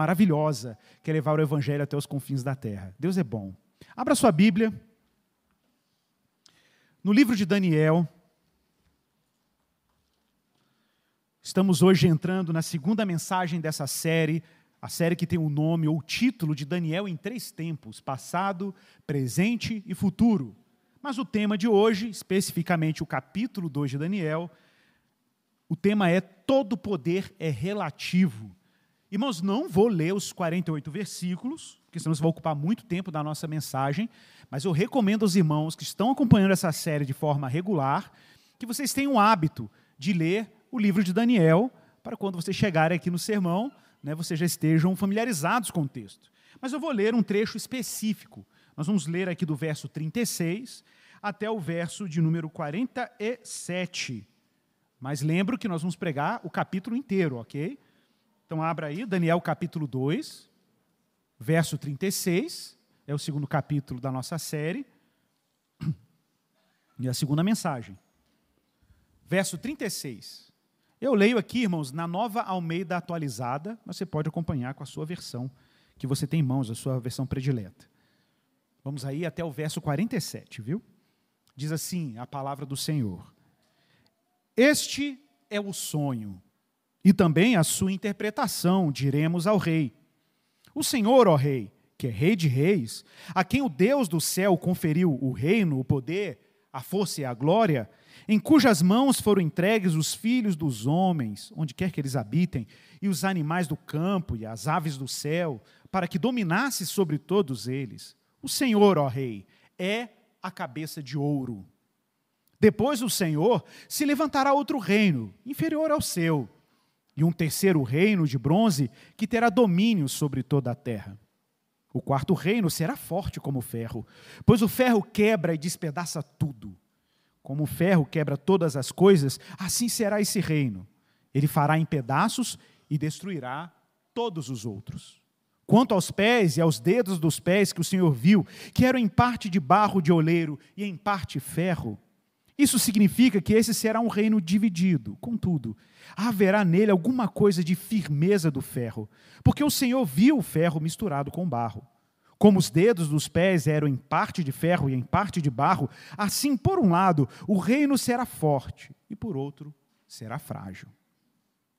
maravilhosa, que é levar o evangelho até os confins da terra. Deus é bom. Abra sua Bíblia. No livro de Daniel, estamos hoje entrando na segunda mensagem dessa série, a série que tem o nome ou título de Daniel em três tempos: passado, presente e futuro. Mas o tema de hoje, especificamente o capítulo 2 de Daniel, o tema é todo poder é relativo. Irmãos, não vou ler os 48 versículos, porque senão isso vai ocupar muito tempo da nossa mensagem, mas eu recomendo aos irmãos que estão acompanhando essa série de forma regular, que vocês tenham o hábito de ler o livro de Daniel, para quando vocês chegarem aqui no sermão, né, vocês já estejam familiarizados com o texto. Mas eu vou ler um trecho específico. Nós vamos ler aqui do verso 36 até o verso de número 47. Mas lembro que nós vamos pregar o capítulo inteiro, ok? Então abra aí, Daniel capítulo 2, verso 36, é o segundo capítulo da nossa série. E a segunda mensagem. Verso 36. Eu leio aqui, irmãos, na nova Almeida atualizada, mas você pode acompanhar com a sua versão que você tem em mãos, a sua versão predileta. Vamos aí até o verso 47, viu? Diz assim a palavra do Senhor. Este é o sonho, e também a sua interpretação, diremos ao rei. O Senhor, ó rei, que é rei de reis, a quem o Deus do céu conferiu o reino, o poder, a força e a glória, em cujas mãos foram entregues os filhos dos homens, onde quer que eles habitem, e os animais do campo e as aves do céu, para que dominasse sobre todos eles. O Senhor, ó rei, é a cabeça de ouro. Depois do Senhor se levantará outro reino, inferior ao seu, e um terceiro reino de bronze que terá domínio sobre toda a terra. O quarto reino será forte como o ferro, pois o ferro quebra e despedaça tudo. Como o ferro quebra todas as coisas, assim será esse reino. Ele fará em pedaços e destruirá todos os outros. Quanto aos pés e aos dedos dos pés que o Senhor viu, que eram em parte de barro de oleiro e em parte ferro, isso significa que esse será um reino dividido. Contudo, haverá nele alguma coisa de firmeza do ferro, porque o Senhor viu o ferro misturado com barro. Como os dedos dos pés eram em parte de ferro e em parte de barro, assim, por um lado, o reino será forte, e por outro, será frágil.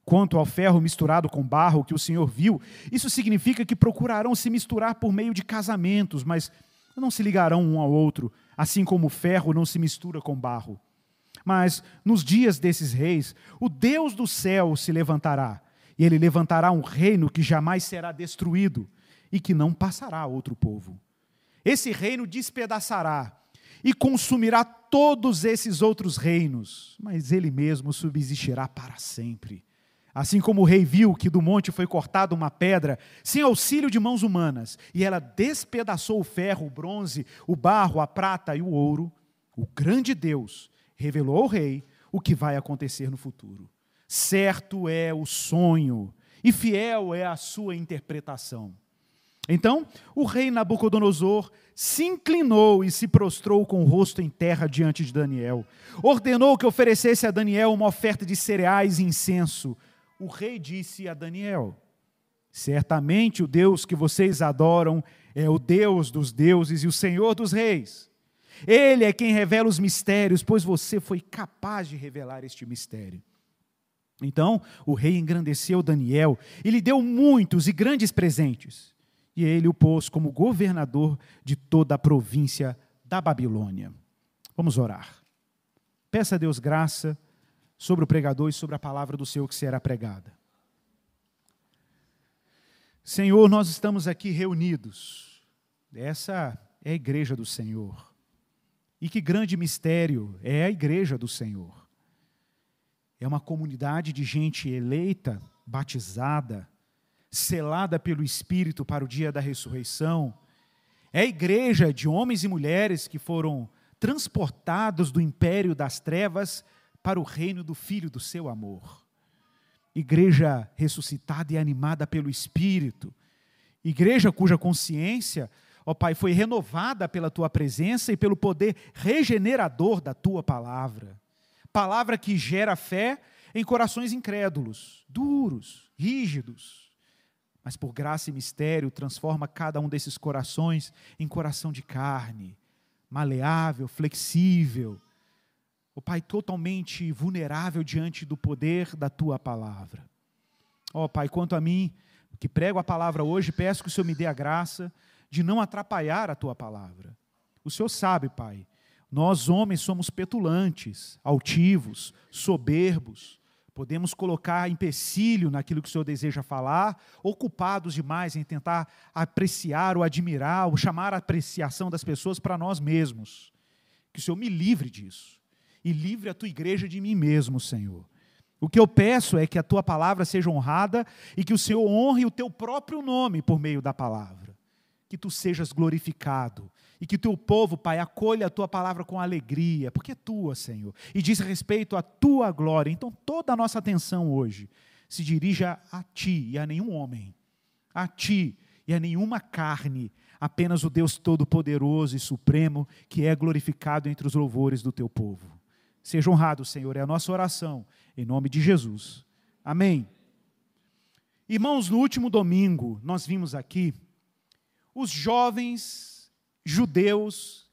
Quanto ao ferro misturado com barro que o Senhor viu, isso significa que procurarão se misturar por meio de casamentos, mas não se ligarão um ao outro, assim como o ferro não se mistura com barro. Mas nos dias desses reis, o Deus do céu se levantará, e ele levantará um reino que jamais será destruído e que não passará a outro povo. Esse reino despedaçará e consumirá todos esses outros reinos, mas ele mesmo subsistirá para sempre. Assim como o rei viu que do monte foi cortada uma pedra, sem auxílio de mãos humanas, e ela despedaçou o ferro, o bronze, o barro, a prata e o ouro, o grande Deus revelou ao rei o que vai acontecer no futuro. Certo é o sonho, e fiel é a sua interpretação. Então, o rei Nabucodonosor se inclinou e se prostrou com o rosto em terra diante de Daniel. Ordenou que oferecesse a Daniel uma oferta de cereais e incenso o rei disse a Daniel: Certamente o Deus que vocês adoram é o Deus dos deuses e o Senhor dos reis. Ele é quem revela os mistérios, pois você foi capaz de revelar este mistério. Então o rei engrandeceu Daniel e lhe deu muitos e grandes presentes. E ele o pôs como governador de toda a província da Babilônia. Vamos orar. Peça a Deus graça sobre o pregador e sobre a palavra do Senhor que será pregada. Senhor, nós estamos aqui reunidos. Essa é a igreja do Senhor. E que grande mistério é a igreja do Senhor. É uma comunidade de gente eleita, batizada, selada pelo Espírito para o dia da ressurreição. É a igreja de homens e mulheres que foram transportados do império das trevas para o reino do Filho do seu amor. Igreja ressuscitada e animada pelo Espírito. Igreja cuja consciência, ó Pai, foi renovada pela tua presença e pelo poder regenerador da tua palavra. Palavra que gera fé em corações incrédulos, duros, rígidos. mas por graça e mistério transforma cada um desses corações em coração de carne, maleável, flexível. O Pai totalmente vulnerável diante do poder da tua palavra. Ó oh, Pai, quanto a mim, que prego a palavra hoje, peço que o Senhor me dê a graça de não atrapalhar a tua palavra. O Senhor sabe, Pai, nós homens somos petulantes, altivos, soberbos, Podemos colocar empecilho naquilo que o Senhor deseja falar, ocupados demais em tentar apreciar ou admirar ou chamar a apreciação das pessoas para nós mesmos. Que o Senhor me livre disso e livre a tua igreja de mim mesmo, Senhor. O que eu peço é que a tua palavra seja honrada e que o Senhor honre o teu próprio nome por meio da palavra. Que tu sejas glorificado e que teu povo, Pai, acolha a tua palavra com alegria, porque é tua, Senhor, e diz respeito à tua glória. Então, toda a nossa atenção hoje se dirija a ti e a nenhum homem, a ti e a nenhuma carne, apenas o Deus Todo-Poderoso e Supremo, que é glorificado entre os louvores do teu povo. Seja honrado, Senhor, é a nossa oração, em nome de Jesus. Amém. Irmãos, no último domingo, nós vimos aqui os jovens judeus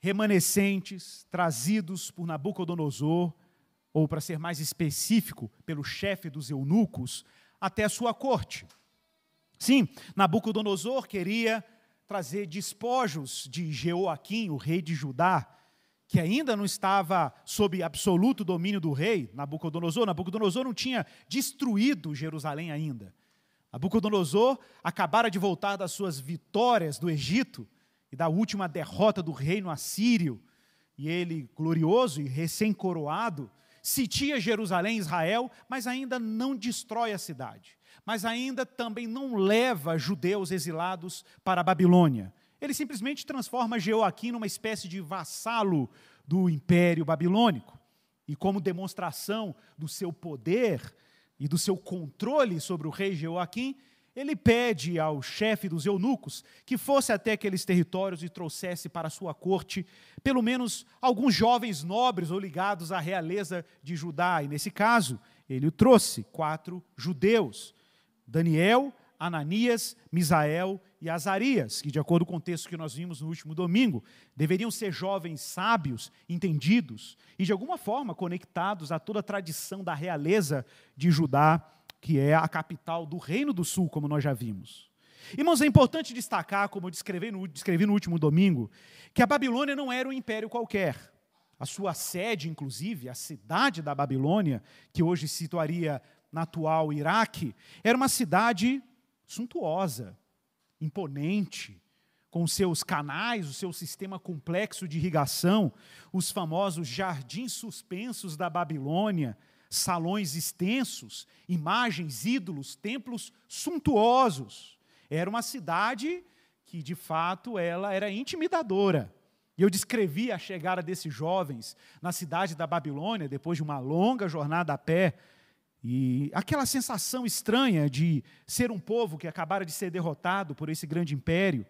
remanescentes trazidos por Nabucodonosor, ou para ser mais específico, pelo chefe dos eunucos, até a sua corte. Sim, Nabucodonosor queria trazer despojos de Jeoaquim, o rei de Judá, que ainda não estava sob absoluto domínio do rei Nabucodonosor. Nabucodonosor não tinha destruído Jerusalém ainda. Nabucodonosor acabara de voltar das suas vitórias do Egito e da última derrota do reino assírio, e ele, glorioso e recém-coroado, sitia Jerusalém, Israel, mas ainda não destrói a cidade, mas ainda também não leva judeus exilados para a Babilônia. Ele simplesmente transforma Jeoaquim numa espécie de vassalo do império babilônico. E como demonstração do seu poder e do seu controle sobre o rei Jeoaquim, ele pede ao chefe dos eunucos que fosse até aqueles territórios e trouxesse para sua corte pelo menos alguns jovens nobres ou ligados à realeza de Judá. E nesse caso, ele trouxe quatro judeus: Daniel, Ananias, Misael e Azarias, que, de acordo com o texto que nós vimos no último domingo, deveriam ser jovens sábios, entendidos e, de alguma forma, conectados a toda a tradição da realeza de Judá que é a capital do Reino do Sul, como nós já vimos. Irmãos, é importante destacar, como eu descrevi no, descrevi no último domingo, que a Babilônia não era um império qualquer. A sua sede, inclusive, a cidade da Babilônia, que hoje se situaria na atual Iraque, era uma cidade suntuosa, imponente, com seus canais, o seu sistema complexo de irrigação, os famosos jardins suspensos da Babilônia, salões extensos, imagens, ídolos, templos suntuosos. Era uma cidade que, de fato, ela era intimidadora. E eu descrevi a chegada desses jovens na cidade da Babilônia, depois de uma longa jornada a pé, e aquela sensação estranha de ser um povo que acabara de ser derrotado por esse grande império,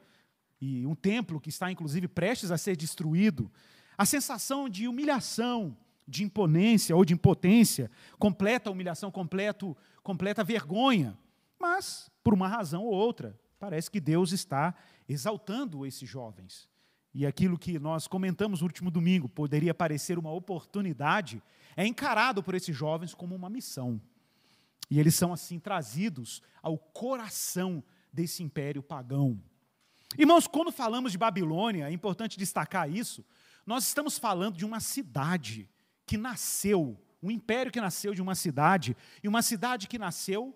e um templo que está, inclusive, prestes a ser destruído, a sensação de humilhação, de imponência ou de impotência, completa humilhação, completo, completa vergonha. Mas, por uma razão ou outra, parece que Deus está exaltando esses jovens. E aquilo que nós comentamos no último domingo poderia parecer uma oportunidade, é encarado por esses jovens como uma missão. E eles são assim trazidos ao coração desse império pagão. Irmãos, quando falamos de Babilônia, é importante destacar isso, nós estamos falando de uma cidade que nasceu, um império que nasceu de uma cidade, e uma cidade que nasceu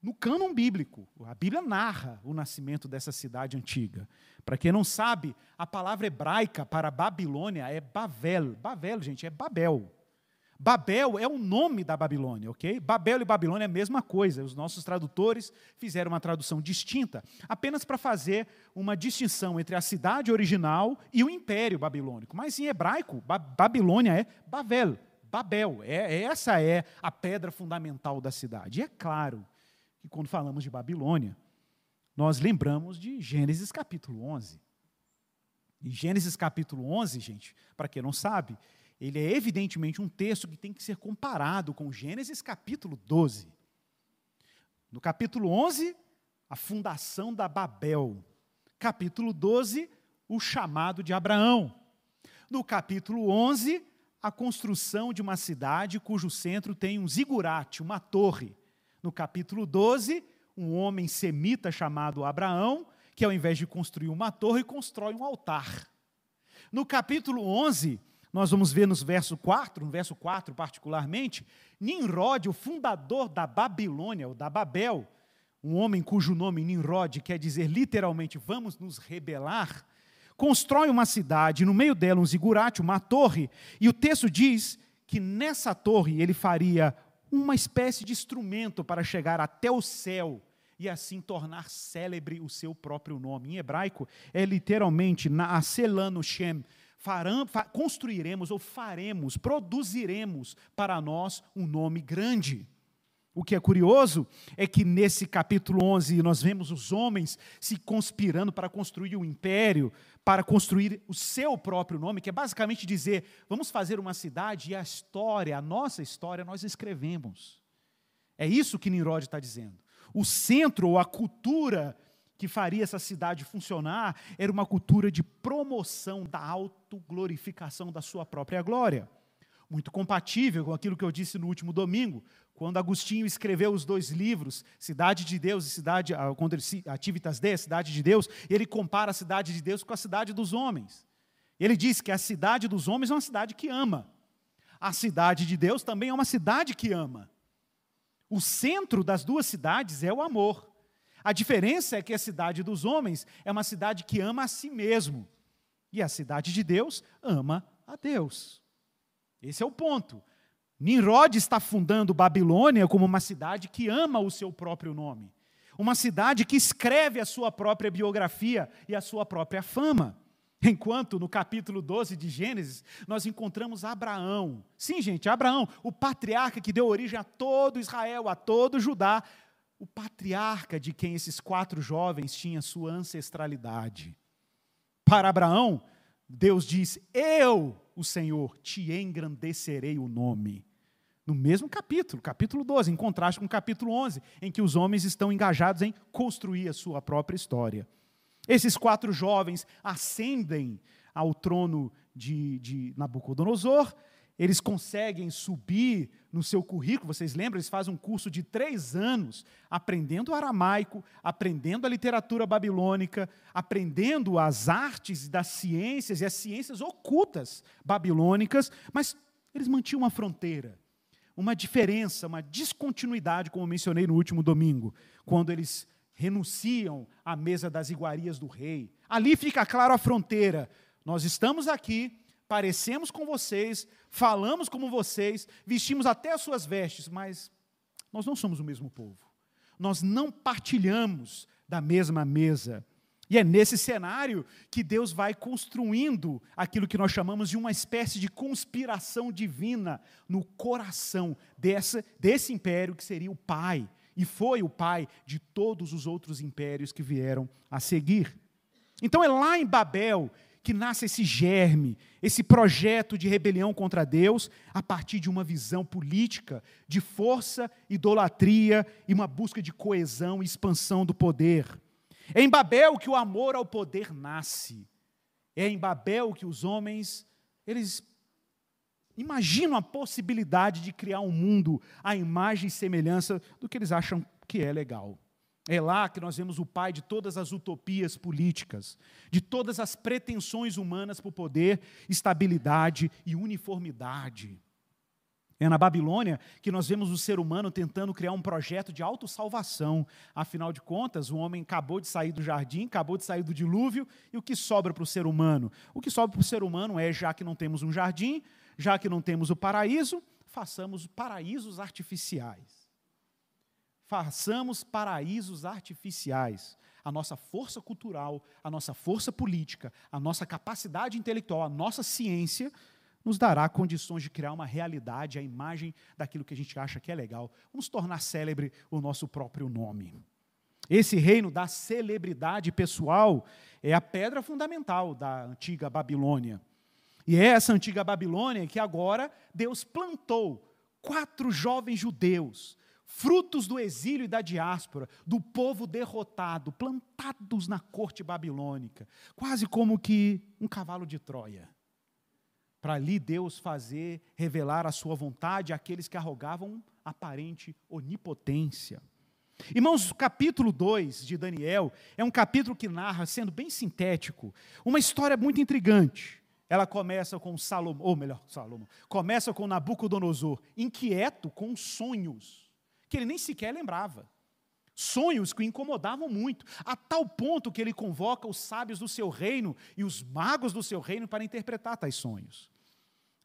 no cânon bíblico. A Bíblia narra o nascimento dessa cidade antiga. Para quem não sabe, a palavra hebraica para Babilônia é Bavel. Bavel, gente, é Babel. Babel é o nome da Babilônia, ok? Babel e Babilônia é a mesma coisa. Os nossos tradutores fizeram uma tradução distinta, apenas para fazer uma distinção entre a cidade original e o império babilônico. Mas em hebraico, ba Babilônia é Babel, Babel. É, essa é a pedra fundamental da cidade. E é claro que quando falamos de Babilônia, nós lembramos de Gênesis capítulo 11. E Gênesis capítulo 11, gente, para quem não sabe, ele é evidentemente um texto que tem que ser comparado com Gênesis capítulo 12. No capítulo 11, a fundação da Babel. Capítulo 12, o chamado de Abraão. No capítulo 11, a construção de uma cidade cujo centro tem um zigurate, uma torre. No capítulo 12, um homem semita chamado Abraão, que ao invés de construir uma torre, constrói um altar. No capítulo 11, nós vamos ver nos verso 4, no verso 4 particularmente, Nimrod, o fundador da Babilônia, ou da Babel, um homem cujo nome Nimrod quer dizer literalmente vamos nos rebelar, constrói uma cidade, no meio dela um zigurate, uma torre, e o texto diz que nessa torre ele faria uma espécie de instrumento para chegar até o céu e assim tornar célebre o seu próprio nome. Em hebraico é literalmente Naaselanu Shem, Faram, fa, construiremos ou faremos, produziremos para nós um nome grande. O que é curioso é que nesse capítulo 11 nós vemos os homens se conspirando para construir um império, para construir o seu próprio nome, que é basicamente dizer: vamos fazer uma cidade e a história, a nossa história, nós escrevemos. É isso que Nimrod está dizendo. O centro ou a cultura que faria essa cidade funcionar era uma cultura de promoção da autoglorificação da sua própria glória. Muito compatível com aquilo que eu disse no último domingo, quando Agostinho escreveu os dois livros, Cidade de Deus e Cidade, ah, quando Ativitas Dei, Cidade de Deus, ele compara a cidade de Deus com a cidade dos homens. Ele diz que a cidade dos homens é uma cidade que ama. A cidade de Deus também é uma cidade que ama. O centro das duas cidades é o amor. A diferença é que a cidade dos homens é uma cidade que ama a si mesmo. E a cidade de Deus ama a Deus. Esse é o ponto. Nimrod está fundando Babilônia como uma cidade que ama o seu próprio nome, uma cidade que escreve a sua própria biografia e a sua própria fama. Enquanto no capítulo 12 de Gênesis, nós encontramos Abraão. Sim, gente, Abraão, o patriarca que deu origem a todo Israel, a todo Judá, o patriarca de quem esses quatro jovens tinham sua ancestralidade. Para Abraão, Deus diz: Eu, o Senhor, te engrandecerei o nome no mesmo capítulo, capítulo 12, em contraste com o capítulo 11, em que os homens estão engajados em construir a sua própria história. Esses quatro jovens ascendem ao trono de, de Nabucodonosor, eles conseguem subir no seu currículo, vocês lembram? Eles fazem um curso de três anos, aprendendo aramaico, aprendendo a literatura babilônica, aprendendo as artes das ciências e as ciências ocultas babilônicas, mas eles mantinham uma fronteira uma diferença, uma descontinuidade, como mencionei no último domingo, quando eles renunciam à mesa das iguarias do rei. Ali fica claro a fronteira. Nós estamos aqui, parecemos com vocês, falamos como vocês, vestimos até as suas vestes, mas nós não somos o mesmo povo. Nós não partilhamos da mesma mesa. E é nesse cenário que Deus vai construindo aquilo que nós chamamos de uma espécie de conspiração divina no coração dessa, desse império que seria o pai, e foi o pai de todos os outros impérios que vieram a seguir. Então é lá em Babel que nasce esse germe, esse projeto de rebelião contra Deus, a partir de uma visão política de força, idolatria e uma busca de coesão e expansão do poder. É em Babel que o amor ao poder nasce. É em Babel que os homens, eles imaginam a possibilidade de criar um mundo à imagem e semelhança do que eles acham que é legal. É lá que nós vemos o pai de todas as utopias políticas, de todas as pretensões humanas por poder, estabilidade e uniformidade. É na Babilônia que nós vemos o ser humano tentando criar um projeto de autossalvação. Afinal de contas, o homem acabou de sair do jardim, acabou de sair do dilúvio, e o que sobra para o ser humano? O que sobra para o ser humano é, já que não temos um jardim, já que não temos o paraíso, façamos paraísos artificiais. Façamos paraísos artificiais. A nossa força cultural, a nossa força política, a nossa capacidade intelectual, a nossa ciência nos dará condições de criar uma realidade, a imagem daquilo que a gente acha que é legal. Vamos tornar célebre o nosso próprio nome. Esse reino da celebridade pessoal é a pedra fundamental da antiga Babilônia. E é essa antiga Babilônia que agora Deus plantou quatro jovens judeus, frutos do exílio e da diáspora, do povo derrotado, plantados na corte babilônica, quase como que um cavalo de Troia. Para ali Deus fazer, revelar a sua vontade àqueles que arrogavam aparente onipotência. Irmãos, o capítulo 2 de Daniel é um capítulo que narra, sendo bem sintético, uma história muito intrigante. Ela começa com Salomão, ou melhor, Salomão, começa com Nabucodonosor, inquieto com sonhos, que ele nem sequer lembrava. Sonhos que o incomodavam muito, a tal ponto que ele convoca os sábios do seu reino e os magos do seu reino para interpretar tais sonhos.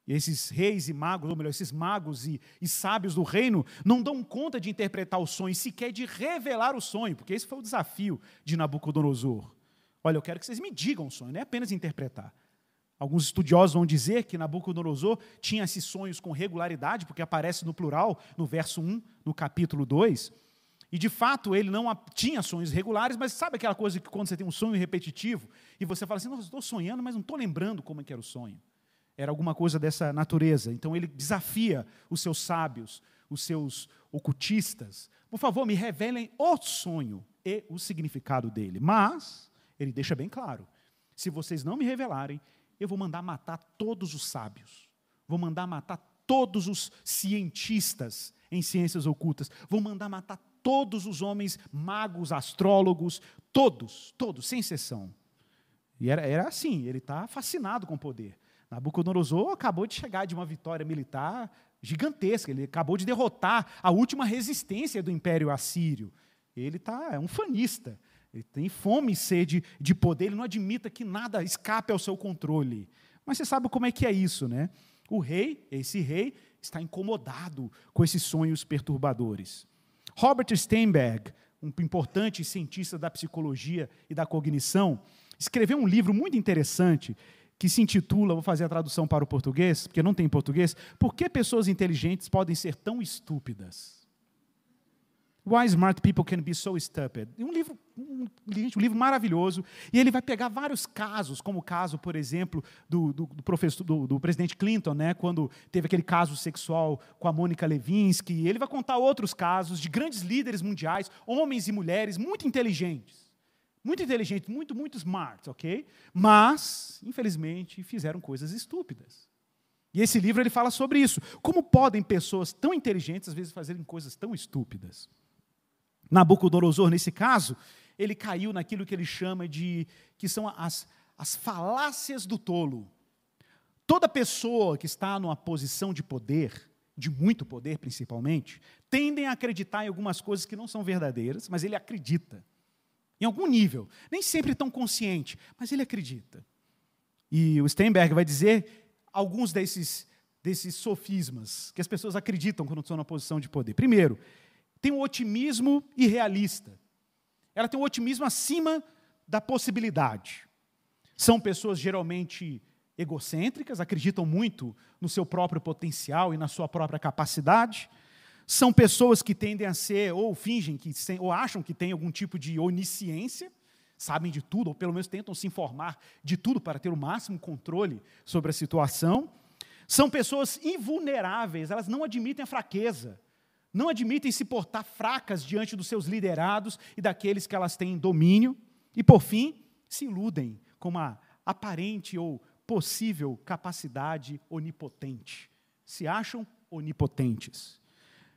E esses reis e magos, ou melhor, esses magos e, e, sábios do reino, não dão conta de interpretar o sonho, sequer de revelar o sonho, porque esse foi o desafio de Nabucodonosor. Olha, eu quero que vocês me digam o sonho, não é apenas interpretar. Alguns estudiosos vão dizer que Nabucodonosor tinha esses sonhos com regularidade, porque aparece no plural, no verso 1, no capítulo 2. E de fato ele não tinha sonhos regulares, mas sabe aquela coisa que quando você tem um sonho repetitivo e você fala assim: Nossa, estou sonhando, mas não estou lembrando como é que era o sonho era alguma coisa dessa natureza. Então ele desafia os seus sábios, os seus ocultistas. Por favor, me revelem o sonho e o significado dele. Mas ele deixa bem claro: se vocês não me revelarem, eu vou mandar matar todos os sábios. Vou mandar matar todos os cientistas em ciências ocultas. Vou mandar matar todos os homens magos, astrólogos, todos, todos, sem exceção. E era, era assim, ele está fascinado com o poder. Nabucodonosor acabou de chegar de uma vitória militar gigantesca, ele acabou de derrotar a última resistência do Império Assírio. Ele tá, é um fanista, ele tem fome e sede de poder, ele não admita que nada escape ao seu controle. Mas você sabe como é que é isso, né? O rei, esse rei, está incomodado com esses sonhos perturbadores. Robert Steinberg, um importante cientista da psicologia e da cognição, escreveu um livro muito interessante que se intitula, vou fazer a tradução para o português, porque não tem em português, Por que pessoas inteligentes podem ser tão estúpidas? Why smart people can be so stupid? Um livro, um, um livro maravilhoso, e ele vai pegar vários casos, como o caso, por exemplo, do, do, do professor, do, do, presidente Clinton, né, quando teve aquele caso sexual com a Mônica Levinsky. Ele vai contar outros casos de grandes líderes mundiais, homens e mulheres muito inteligentes muito inteligentes, muito, muito smart, ok? Mas, infelizmente, fizeram coisas estúpidas. E esse livro ele fala sobre isso. Como podem pessoas tão inteligentes, às vezes, fazerem coisas tão estúpidas? Nabucodonosor, nesse caso, ele caiu naquilo que ele chama de. que são as, as falácias do tolo. Toda pessoa que está numa posição de poder, de muito poder principalmente, tendem a acreditar em algumas coisas que não são verdadeiras, mas ele acredita em algum nível. Nem sempre tão consciente, mas ele acredita. E o Steinberg vai dizer alguns desses, desses sofismas que as pessoas acreditam quando estão na posição de poder. Primeiro, tem um otimismo irrealista. Ela tem um otimismo acima da possibilidade. São pessoas geralmente egocêntricas, acreditam muito no seu próprio potencial e na sua própria capacidade são pessoas que tendem a ser, ou fingem que, ou acham que têm algum tipo de onisciência, sabem de tudo, ou pelo menos tentam se informar de tudo para ter o máximo controle sobre a situação. São pessoas invulneráveis, elas não admitem a fraqueza, não admitem se portar fracas diante dos seus liderados e daqueles que elas têm domínio. E, por fim, se iludem com uma aparente ou possível capacidade onipotente. Se acham onipotentes.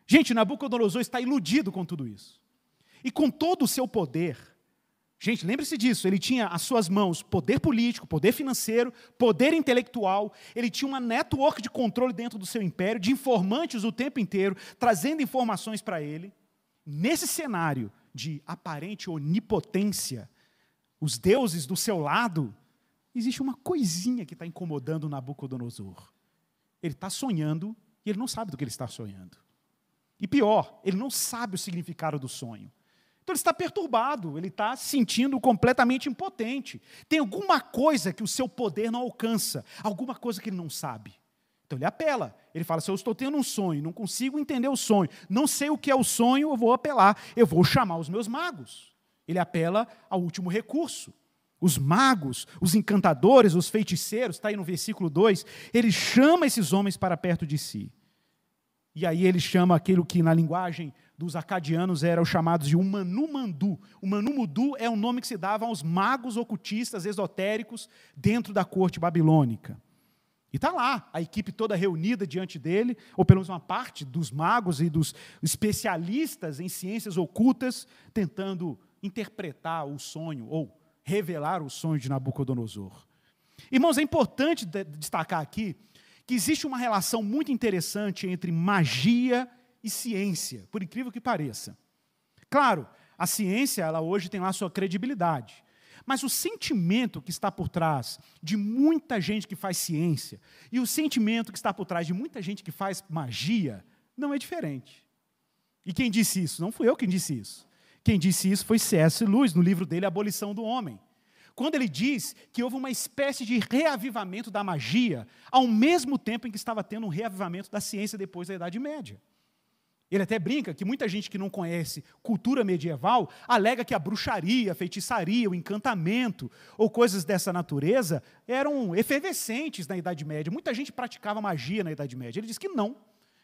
Gente, Nabucodonosor está iludido com tudo isso. E com todo o seu poder, gente, lembre-se disso, ele tinha às suas mãos poder político, poder financeiro, poder intelectual, ele tinha uma network de controle dentro do seu império, de informantes o tempo inteiro, trazendo informações para ele. Nesse cenário de aparente onipotência, os deuses do seu lado, existe uma coisinha que está incomodando Nabucodonosor. Ele está sonhando e ele não sabe do que ele está sonhando. E pior, ele não sabe o significado do sonho. Então ele está perturbado, ele está se sentindo completamente impotente. Tem alguma coisa que o seu poder não alcança, alguma coisa que ele não sabe. Então ele apela. Ele fala: se eu estou tendo um sonho, não consigo entender o sonho, não sei o que é o sonho, eu vou apelar, eu vou chamar os meus magos. Ele apela ao último recurso. Os magos, os encantadores, os feiticeiros, está aí no versículo 2, ele chama esses homens para perto de si. E aí ele chama aquilo que na linguagem dos acadianos eram chamados de Umanumandu. O Manumudu é o nome que se dava aos magos ocultistas esotéricos dentro da corte babilônica. E está lá, a equipe toda reunida diante dele, ou pelo menos uma parte dos magos e dos especialistas em ciências ocultas, tentando interpretar o sonho ou revelar o sonho de Nabucodonosor. Irmãos, é importante destacar aqui que existe uma relação muito interessante entre magia e ciência, por incrível que pareça. Claro, a ciência, ela hoje tem lá sua credibilidade. Mas o sentimento que está por trás de muita gente que faz ciência e o sentimento que está por trás de muita gente que faz magia não é diferente. E quem disse isso? Não fui eu quem disse isso. Quem disse isso foi C.S. Lewis, no livro dele, Abolição do Homem. Quando ele diz que houve uma espécie de reavivamento da magia, ao mesmo tempo em que estava tendo um reavivamento da ciência depois da Idade Média. Ele até brinca que muita gente que não conhece cultura medieval alega que a bruxaria, a feitiçaria, o encantamento ou coisas dessa natureza eram efervescentes na Idade Média. Muita gente praticava magia na Idade Média. Ele diz que não.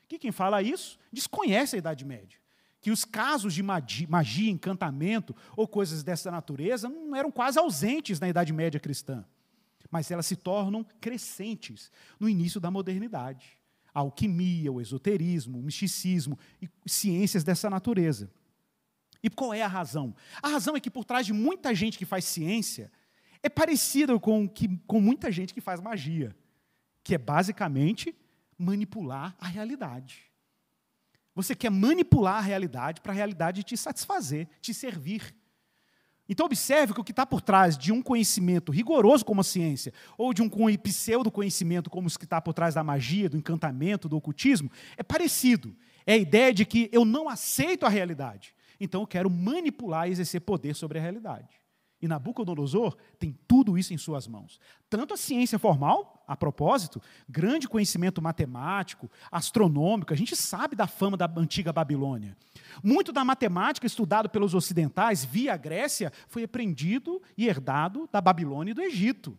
Que quem fala isso desconhece a Idade Média. Que os casos de magia, encantamento ou coisas dessa natureza não eram quase ausentes na Idade Média cristã. Mas elas se tornam crescentes no início da modernidade a alquimia, o esoterismo, o misticismo e ciências dessa natureza. E qual é a razão? A razão é que por trás de muita gente que faz ciência é parecida com, que, com muita gente que faz magia, que é basicamente manipular a realidade. Você quer manipular a realidade para a realidade te satisfazer, te servir. Então, observe que o que está por trás de um conhecimento rigoroso como a ciência, ou de um pseudo-conhecimento como o que está por trás da magia, do encantamento, do ocultismo, é parecido. É a ideia de que eu não aceito a realidade, então eu quero manipular e exercer poder sobre a realidade. E Nabucodonosor tem tudo isso em suas mãos. Tanto a ciência formal, a propósito, grande conhecimento matemático, astronômico, a gente sabe da fama da antiga Babilônia. Muito da matemática estudado pelos ocidentais via Grécia foi aprendido e herdado da Babilônia e do Egito.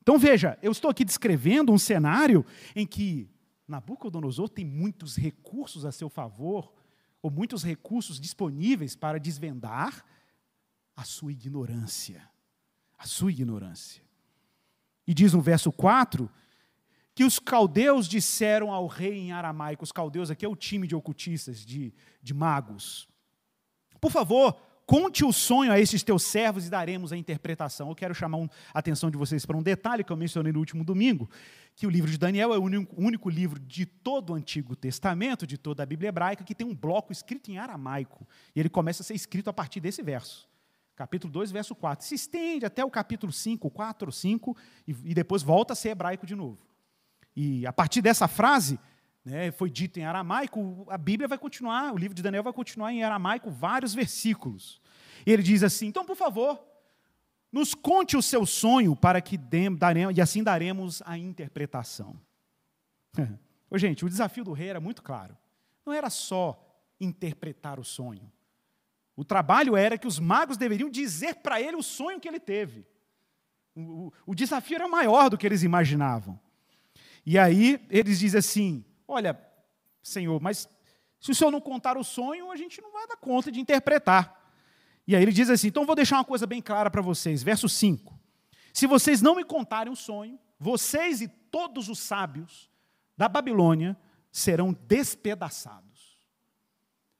Então veja, eu estou aqui descrevendo um cenário em que Nabucodonosor tem muitos recursos a seu favor, ou muitos recursos disponíveis para desvendar a sua ignorância. A sua ignorância. E diz no verso 4 que os caldeus disseram ao rei em aramaico, os caldeus aqui é o time de ocultistas, de, de magos. Por favor, conte o sonho a esses teus servos e daremos a interpretação. Eu quero chamar a atenção de vocês para um detalhe que eu mencionei no último domingo, que o livro de Daniel é o único, único livro de todo o Antigo Testamento, de toda a Bíblia hebraica, que tem um bloco escrito em aramaico. E ele começa a ser escrito a partir desse verso capítulo 2, verso 4. Se estende até o capítulo 5, 4, 5, e, depois volta a ser hebraico de novo. E a partir dessa frase, né, foi dito em aramaico, a Bíblia vai continuar, o livro de Daniel vai continuar em aramaico vários versículos. E ele diz assim: então, por favor, nos conte o seu sonho para que daremos, e assim daremos a interpretação. Ô, gente, o desafio do rei era muito claro. Não era só interpretar o sonho. O trabalho era que os magos deveriam dizer para ele o sonho que ele teve. O, o, o, desafio era maior do que eles imaginavam. E aí eles dizem assim: Olha, Senhor, mas se o Senhor não contar o sonho, a gente não vai dar conta de interpretar. E aí ele diz assim: Então vou deixar uma coisa bem clara para vocês. Verso 5: Se vocês não me contarem o sonho, vocês e todos os sábios da Babilônia serão despedaçados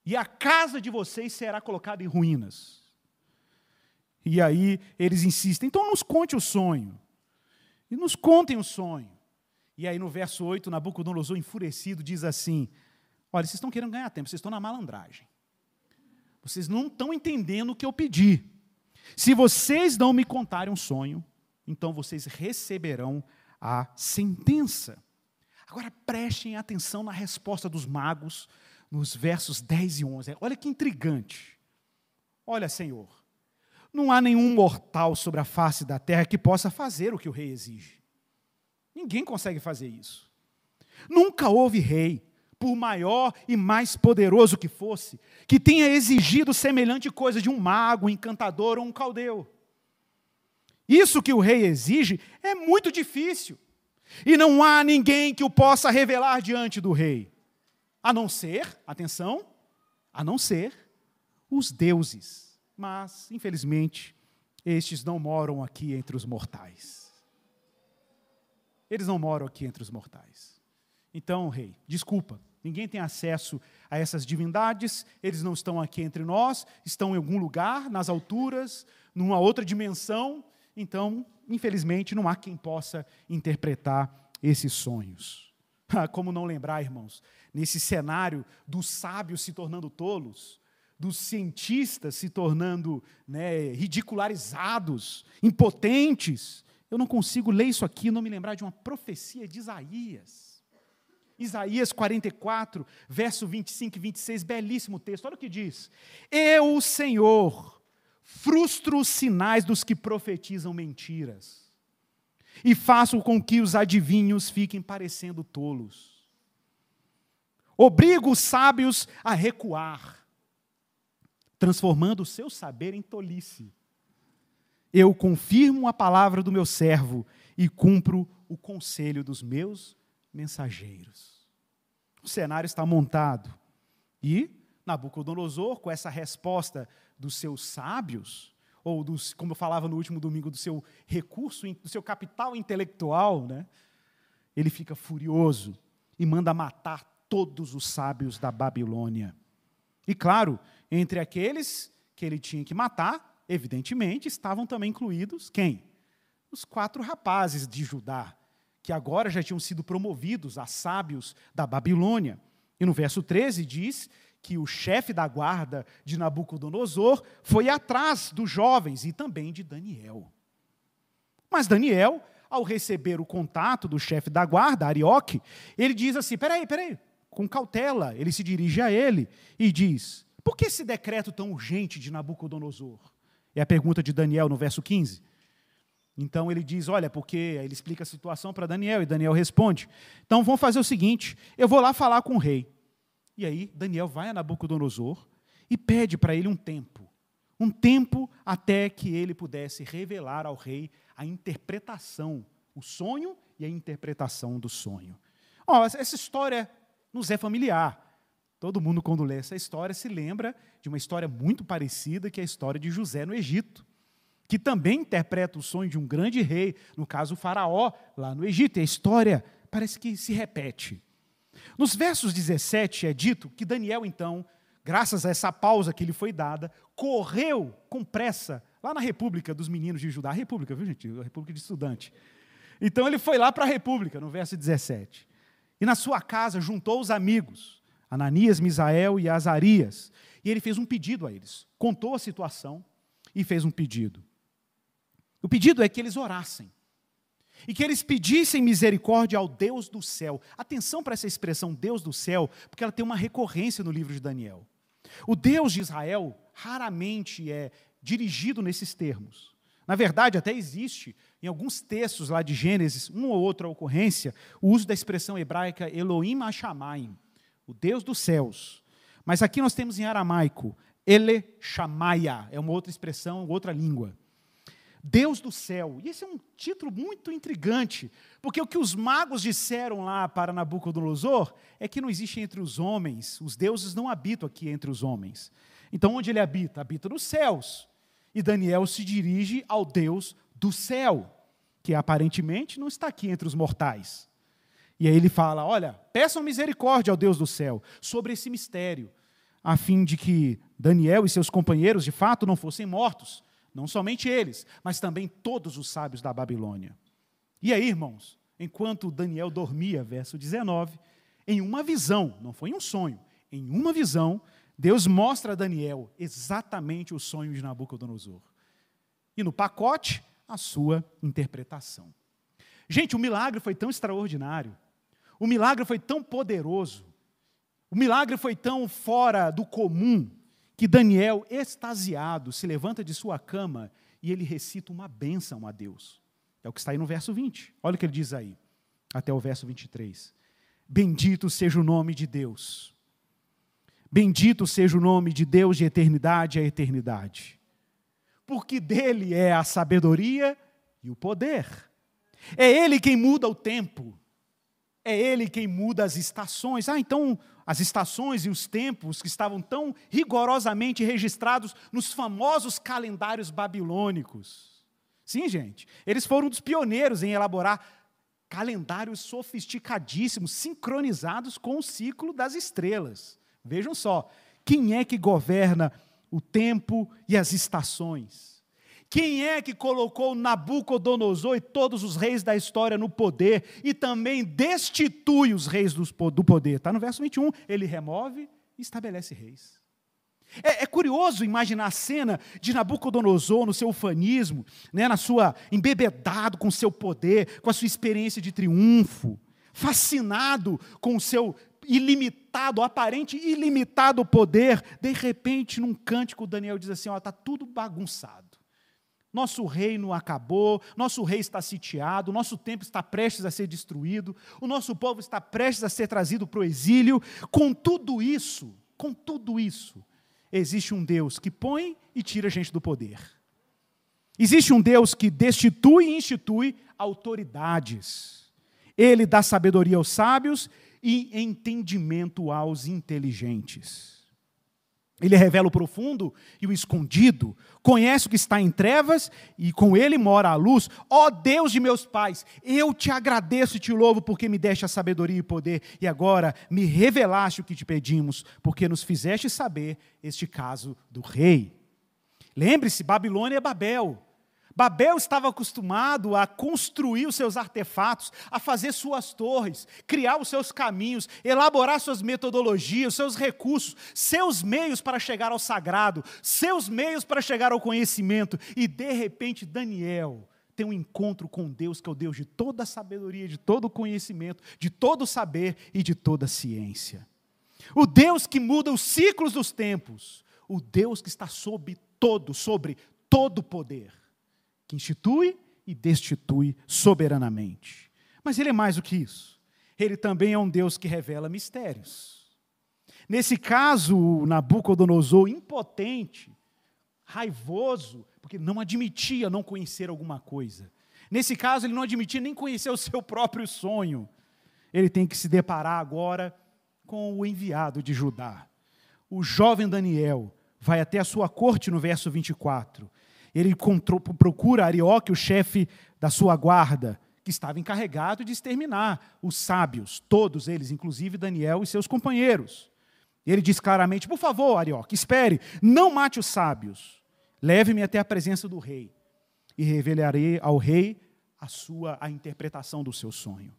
e a casa de vocês será colocada em ruínas. E aí eles insistem, então nos conte o sonho. E nos contem o sonho. E aí no verso 8, Nabucodonosor, enfurecido, diz assim: Olha, vocês estão querendo ganhar tempo, vocês estão na malandragem. Vocês não estão entendendo o que eu pedi. Se vocês não me contarem um sonho, então vocês receberão a sentença. Agora prestem atenção na resposta dos magos nos versos 10 e 11. Olha que intrigante. Olha, Senhor, não há nenhum mortal sobre a face da terra que possa fazer o que o rei exige. Ninguém consegue fazer isso. Nunca houve rei, por maior e mais poderoso que fosse, que tenha exigido semelhante coisa de um mago, um encantador ou um caldeu. Isso que o rei exige é muito difícil. E não há ninguém que o possa revelar diante do rei a não ser, atenção, a não ser os deuses. Mas, infelizmente, estes não moram aqui entre os mortais. Eles não moram aqui entre os mortais. Então, rei, desculpa, ninguém tem acesso a essas divindades, eles não estão aqui entre nós, estão em algum lugar, nas alturas, numa outra dimensão, então, infelizmente, não há quem possa interpretar esses sonhos. Como não lembrar, irmãos, nesse cenário dos sábios se tornando tolos, dos cientistas se tornando né, ridicularizados, impotentes. Eu não consigo ler isso aqui e não me lembrar de uma profecia de Isaías. Isaías 44, verso 25 e 26, belíssimo texto. Olha o que diz: Eu, o Senhor, frustro os sinais dos que profetizam mentiras, e faço com que os adivinhos fiquem parecendo tolos. Obrigo os sábios a recuar transformando o seu saber em tolice. Eu confirmo a palavra do meu servo e cumpro o conselho dos meus mensageiros. O cenário está montado. E Nabucodonosor, com essa resposta dos seus sábios, ou dos, como eu falava no último domingo, do seu recurso, do seu capital intelectual, né? ele fica furioso e manda matar todos os sábios da Babilônia. E claro, entre aqueles que ele tinha que matar, evidentemente, estavam também incluídos quem? Os quatro rapazes de Judá, que agora já tinham sido promovidos a sábios da Babilônia. E no verso 13 diz que o chefe da guarda de Nabucodonosor foi atrás dos jovens e também de Daniel. Mas Daniel, ao receber o contato do chefe da guarda, Arioque, ele diz assim: peraí, peraí, com cautela, ele se dirige a ele e diz: por que esse decreto tão urgente de Nabucodonosor? É a pergunta de Daniel no verso 15. Então ele diz: Olha, porque. Ele explica a situação para Daniel, e Daniel responde: Então vamos fazer o seguinte: eu vou lá falar com o rei. E aí Daniel vai a Nabucodonosor e pede para ele um tempo. Um tempo até que ele pudesse revelar ao rei a interpretação, o sonho e a interpretação do sonho. Oh, essa história nos é familiar. Todo mundo, quando lê essa história, se lembra de uma história muito parecida, que é a história de José no Egito, que também interpreta o sonho de um grande rei, no caso o Faraó, lá no Egito. E a história parece que se repete. Nos versos 17 é dito que Daniel, então, graças a essa pausa que lhe foi dada, correu com pressa lá na República dos Meninos de Judá. A República, viu, gente? A República de Estudante. Então ele foi lá para a República, no verso 17. E na sua casa juntou os amigos Ananias, Misael e Azarias. E ele fez um pedido a eles. Contou a situação e fez um pedido. O pedido é que eles orassem. E que eles pedissem misericórdia ao Deus do céu. Atenção para essa expressão Deus do céu, porque ela tem uma recorrência no livro de Daniel. O Deus de Israel raramente é dirigido nesses termos. Na verdade, até existe em alguns textos lá de Gênesis, uma ou outra ocorrência, o uso da expressão hebraica Elohim Hashamayim, o Deus dos céus. Mas aqui nós temos em aramaico, Ele Shamaia, é uma outra expressão, outra língua. Deus do céu. E esse é um título muito intrigante, porque o que os magos disseram lá para Nabucodonosor é que não existe entre os homens, os deuses não habitam aqui entre os homens. Então, onde ele habita? Habita nos céus. E Daniel se dirige ao Deus do céu, que aparentemente não está aqui entre os mortais. E aí ele fala: Olha, peçam misericórdia ao Deus do céu sobre esse mistério, a fim de que Daniel e seus companheiros de fato não fossem mortos, não somente eles, mas também todos os sábios da Babilônia. E aí, irmãos, enquanto Daniel dormia, verso 19, em uma visão, não foi um sonho, em uma visão, Deus mostra a Daniel exatamente o sonho de Nabucodonosor. E no pacote, a sua interpretação. Gente, o milagre foi tão extraordinário o milagre foi tão poderoso, o milagre foi tão fora do comum, que Daniel, extasiado, se levanta de sua cama e ele recita uma bênção a Deus. É o que está aí no verso 20. Olha o que ele diz aí, até o verso 23. Bendito seja o nome de Deus. Bendito seja o nome de Deus de eternidade a eternidade. Porque dele é a sabedoria e o poder. É ele quem muda o tempo É Ele quem muda as estações. Ah, então as estações e os tempos que estavam tão rigorosamente registrados nos famosos calendários babilônicos. Sim, gente, eles foram dos pioneiros em elaborar calendários sofisticadíssimos, sincronizados com o ciclo das estrelas. Vejam só, quem é que governa o tempo e as estações? Quem é que colocou Nabucodonosor e todos os reis da história no poder e também destitui os reis do poder? Está no verso 21. Ele remove e estabelece reis. É, é, curioso imaginar a cena de Nabucodonosor no seu ufanismo, né, na sua embebedado com o seu poder, com a sua experiência de triunfo, fascinado com o seu ilimitado, aparente ilimitado poder. De repente, num cântico, Daniel diz assim: está tudo bagunçado. Nosso reino acabou, nosso rei está sitiado, nosso tempo está prestes a ser destruído, o nosso povo está prestes a ser trazido para o exílio. Com tudo isso, com tudo isso, existe um Deus que põe e tira a gente do poder. Existe um Deus que destitui e institui autoridades. Ele dá sabedoria aos sábios e entendimento aos inteligentes. Ele revela o profundo e o escondido, conhece o que está em trevas e com ele mora a luz. Ó oh, Deus de meus pais, eu te agradeço e te louvo porque me deste a sabedoria e poder e agora me revelaste o que te pedimos, porque nos fizeste saber este caso do rei. Lembre-se, Babilônia é Babel. Babel estava acostumado a construir os seus artefatos, a fazer suas torres, criar os seus caminhos, elaborar suas metodologias, seus recursos, seus meios para chegar ao sagrado, seus meios para chegar ao conhecimento. E de repente, Daniel tem um encontro com Deus, que é o Deus de toda a sabedoria, de todo o conhecimento, de todo o saber e de toda a ciência. O Deus que muda os ciclos dos tempos, o Deus que está sobre todo, sobre todo o poder que institui e destitui soberanamente. Mas ele é mais do que isso. Ele também é um Deus que revela mistérios. Nesse caso, Nabucodonosor, impotente, raivoso, porque não admitia não conhecer alguma coisa. Nesse caso, ele não admitia nem conhecer o seu próprio sonho. Ele tem que se deparar agora com o enviado de Judá. O jovem Daniel vai até a sua corte no verso 24 ele procura Arioque, o chefe da sua guarda, que estava encarregado de exterminar os sábios, todos eles, inclusive Daniel e seus companheiros. Ele diz claramente: Por favor, Arioque, espere, não mate os sábios, leve-me até a presença do rei, e revelarei ao rei a sua a interpretação do seu sonho.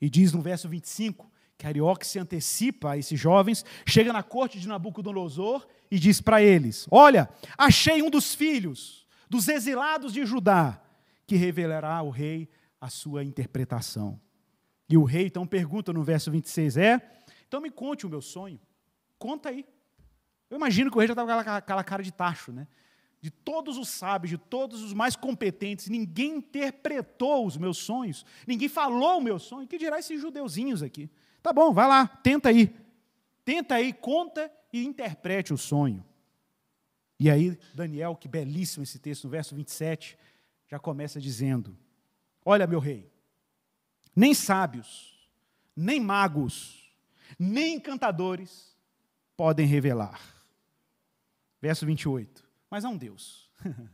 E diz no verso 25 Arioque se antecipa a esses jovens, chega na corte de Nabucodonosor e diz para eles: Olha, achei um dos filhos dos exilados de Judá, que revelará ao rei a sua interpretação. E o rei então pergunta no verso 26: É? Então me conte o meu sonho. Conta aí. Eu imagino que o rei já estava com aquela cara de tacho, né? De todos os sábios, de todos os mais competentes, ninguém interpretou os meus sonhos, ninguém falou o meu sonho. Que dirá esses judeuzinhos aqui? Tá bom, vai lá, tenta aí. Tenta aí, conta e interprete o sonho. E aí, Daniel, que belíssimo esse texto, no verso 27, já começa dizendo: Olha, meu rei, nem sábios, nem magos, nem encantadores podem revelar. Verso 28. Mas há um Deus.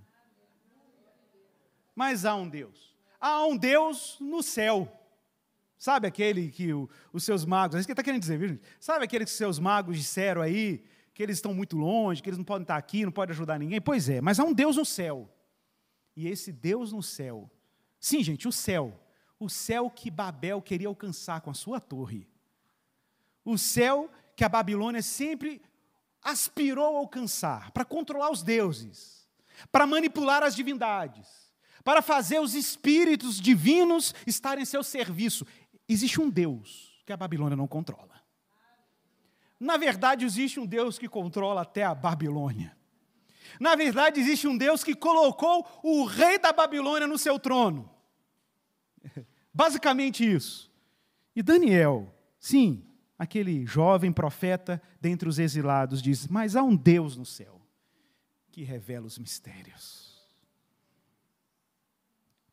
Mas há um Deus. Há um Deus no céu. Sabe aquele que o, os seus magos, é isso que ele está querendo dizer, viu? Sabe aquele que os seus magos disseram aí, que eles estão muito longe, que eles não podem estar aqui, não podem ajudar ninguém? Pois é, mas há um Deus no céu. E esse Deus no céu, sim, gente, o céu, o céu que Babel queria alcançar com a sua torre. O céu que a Babilônia sempre aspirou a alcançar, para controlar os deuses, para manipular as divindades, para fazer os espíritos divinos estarem em seu serviço existe um Deus que a Babilônia não controla. Na verdade, existe um Deus que controla até a Babilônia. Na verdade, existe um Deus que colocou o rei da Babilônia no seu trono. Basicamente isso. E Daniel, sim, aquele jovem profeta dentre os exilados, diz: Mas há um Deus no céu que revela os mistérios.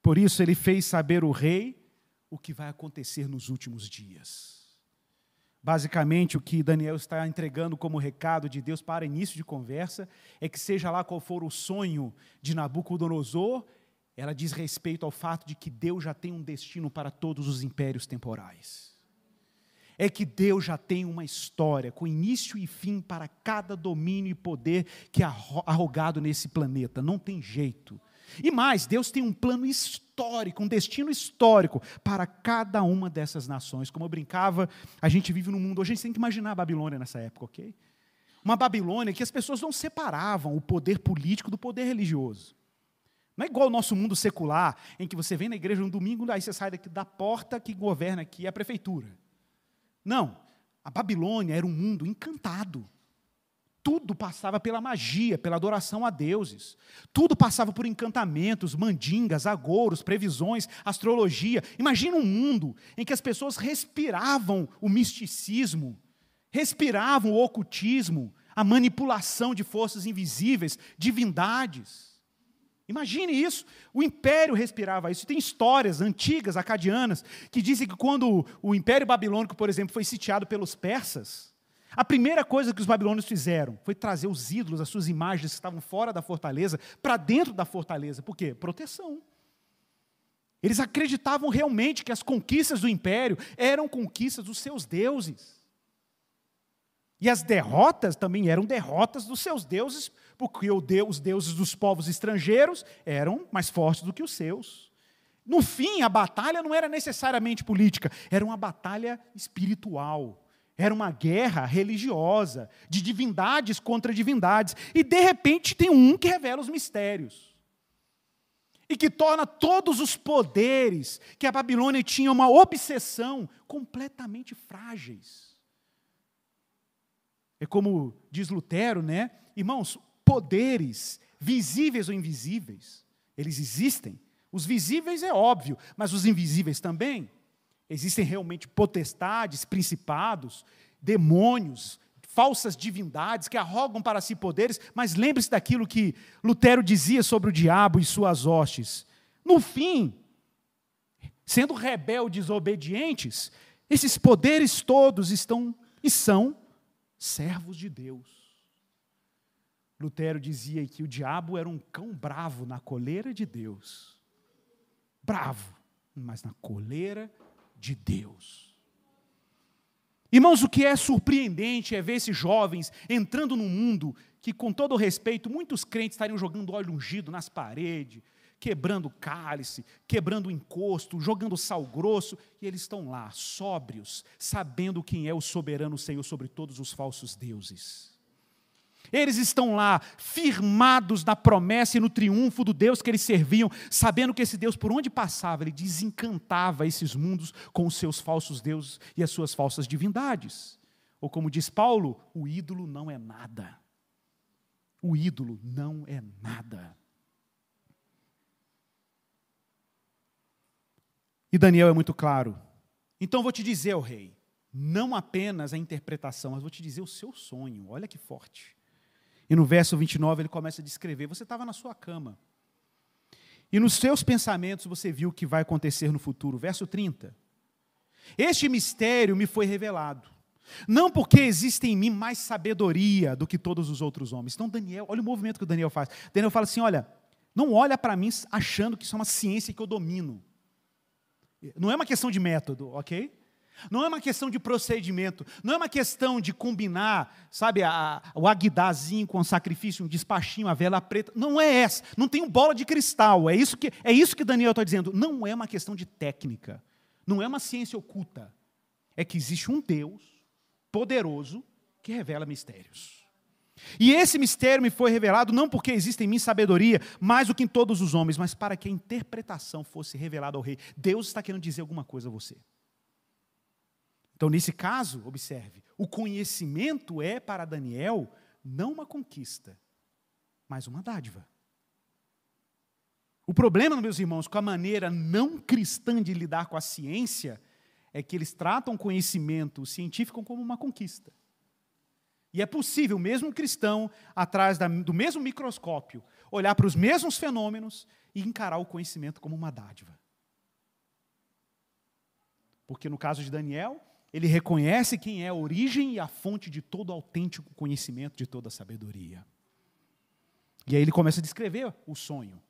Por isso ele fez saber o rei o que vai acontecer nos últimos dias. Basicamente, o que Daniel está entregando como recado de Deus para início de conversa é que, seja lá qual for o sonho de Nabucodonosor, ela diz respeito ao fato de que Deus já tem um destino para todos os impérios temporais. É que Deus já tem uma história com início e fim para cada domínio e poder que é arrogado nesse planeta. Não tem jeito. E mais, Deus tem um plano histórico, um destino histórico para cada uma dessas nações. Como eu brincava, a gente vive num mundo, hoje a gente tem que imaginar a Babilônia nessa época, ok? Uma Babilônia que as pessoas não separavam o poder político do poder religioso. Não é igual o nosso mundo secular, em que você vem na igreja no domingo, aí você sai daqui da porta que governa aqui a prefeitura. Não, a Babilônia era um mundo encantado tudo passava pela magia, pela adoração a deuses. Tudo passava por encantamentos, mandingas, agouros, previsões, astrologia. Imagina um mundo em que as pessoas respiravam o misticismo, respiravam o ocultismo, a manipulação de forças invisíveis, divindades. Imagine isso. O império respirava isso. Tem histórias antigas, acadianas, que dizem que quando o império babilônico, por exemplo, foi sitiado pelos persas, a primeira coisa que os babilônios fizeram foi trazer os ídolos, as suas imagens que estavam fora da fortaleza, para dentro da fortaleza. Por quê? Proteção. Eles acreditavam realmente que as conquistas do império eram conquistas dos seus deuses. E as derrotas também eram derrotas dos seus deuses, porque os deuses dos povos estrangeiros eram mais fortes do que os seus. No fim, a batalha não era necessariamente política, era uma batalha espiritual. Era uma guerra religiosa, de divindades contra divindades. E de repente tem um que revela os mistérios. E que torna todos os poderes que a Babilônia tinha uma obsessão completamente frágeis. É como diz Lutero, né? Irmãos, poderes, visíveis ou invisíveis, eles existem. Os visíveis é óbvio, mas os invisíveis também. Existem realmente potestades, principados, demônios, falsas divindades que arrogam para si poderes, mas lembre-se daquilo que Lutero dizia sobre o diabo e suas hostes. No fim, sendo rebeldes obedientes, esses poderes todos estão e são servos de Deus. Lutero dizia que o diabo era um cão bravo na coleira de Deus. Bravo, mas na coleira de de Deus. Irmãos, o que é surpreendente é ver esses jovens entrando num mundo que, com todo respeito, muitos crentes estariam jogando óleo ungido nas paredes, quebrando cálice, quebrando encosto, jogando sal grosso, e eles estão lá, sóbrios, sabendo quem é o soberano Senhor sobre todos os falsos deuses. Eles estão lá, firmados na promessa e no triunfo do Deus que eles serviam, sabendo que esse Deus, por onde passava, ele desencantava esses mundos com os seus falsos deuses e as suas falsas divindades. Ou como diz Paulo, o ídolo não é nada. O ídolo não é nada. E Daniel é muito claro. Então vou te dizer, o rei, não apenas a interpretação, mas vou te dizer o seu sonho. Olha que forte. E no verso 29 ele começa a descrever: você estava na sua cama. E nos seus pensamentos você viu o que vai acontecer no futuro. Verso 30. Este mistério me foi revelado. Não porque existe em mim mais sabedoria do que todos os outros homens. Então, Daniel, olha o movimento que o Daniel faz. Daniel fala assim: olha, não olha para mim achando que isso é uma ciência que eu domino. Não é uma questão de método, ok? Não é uma questão de procedimento, não é uma questão de combinar, sabe, a, o aguidazinho com o sacrifício, um despachinho, a vela preta. Não é essa. Não tem um bola de cristal. É isso que, é isso que Daniel está dizendo. Não é uma questão de técnica. Não é uma ciência oculta. É que existe um Deus poderoso que revela mistérios. E esse mistério me foi revelado não porque existe em mim sabedoria mais do que em todos os homens, mas para que a interpretação fosse revelada ao rei. Deus está querendo dizer alguma coisa a você. Então, nesse caso, observe, o conhecimento é para Daniel não uma conquista, mas uma dádiva. O problema, meus irmãos, com a maneira não cristã de lidar com a ciência, é que eles tratam o conhecimento científico como uma conquista. E é possível, mesmo cristão, atrás da, do mesmo microscópio, olhar para os mesmos fenômenos e encarar o conhecimento como uma dádiva. Porque no caso de Daniel, ele reconhece quem é a origem e a fonte de todo autêntico conhecimento, de toda sabedoria. E aí ele começa a descrever o sonho.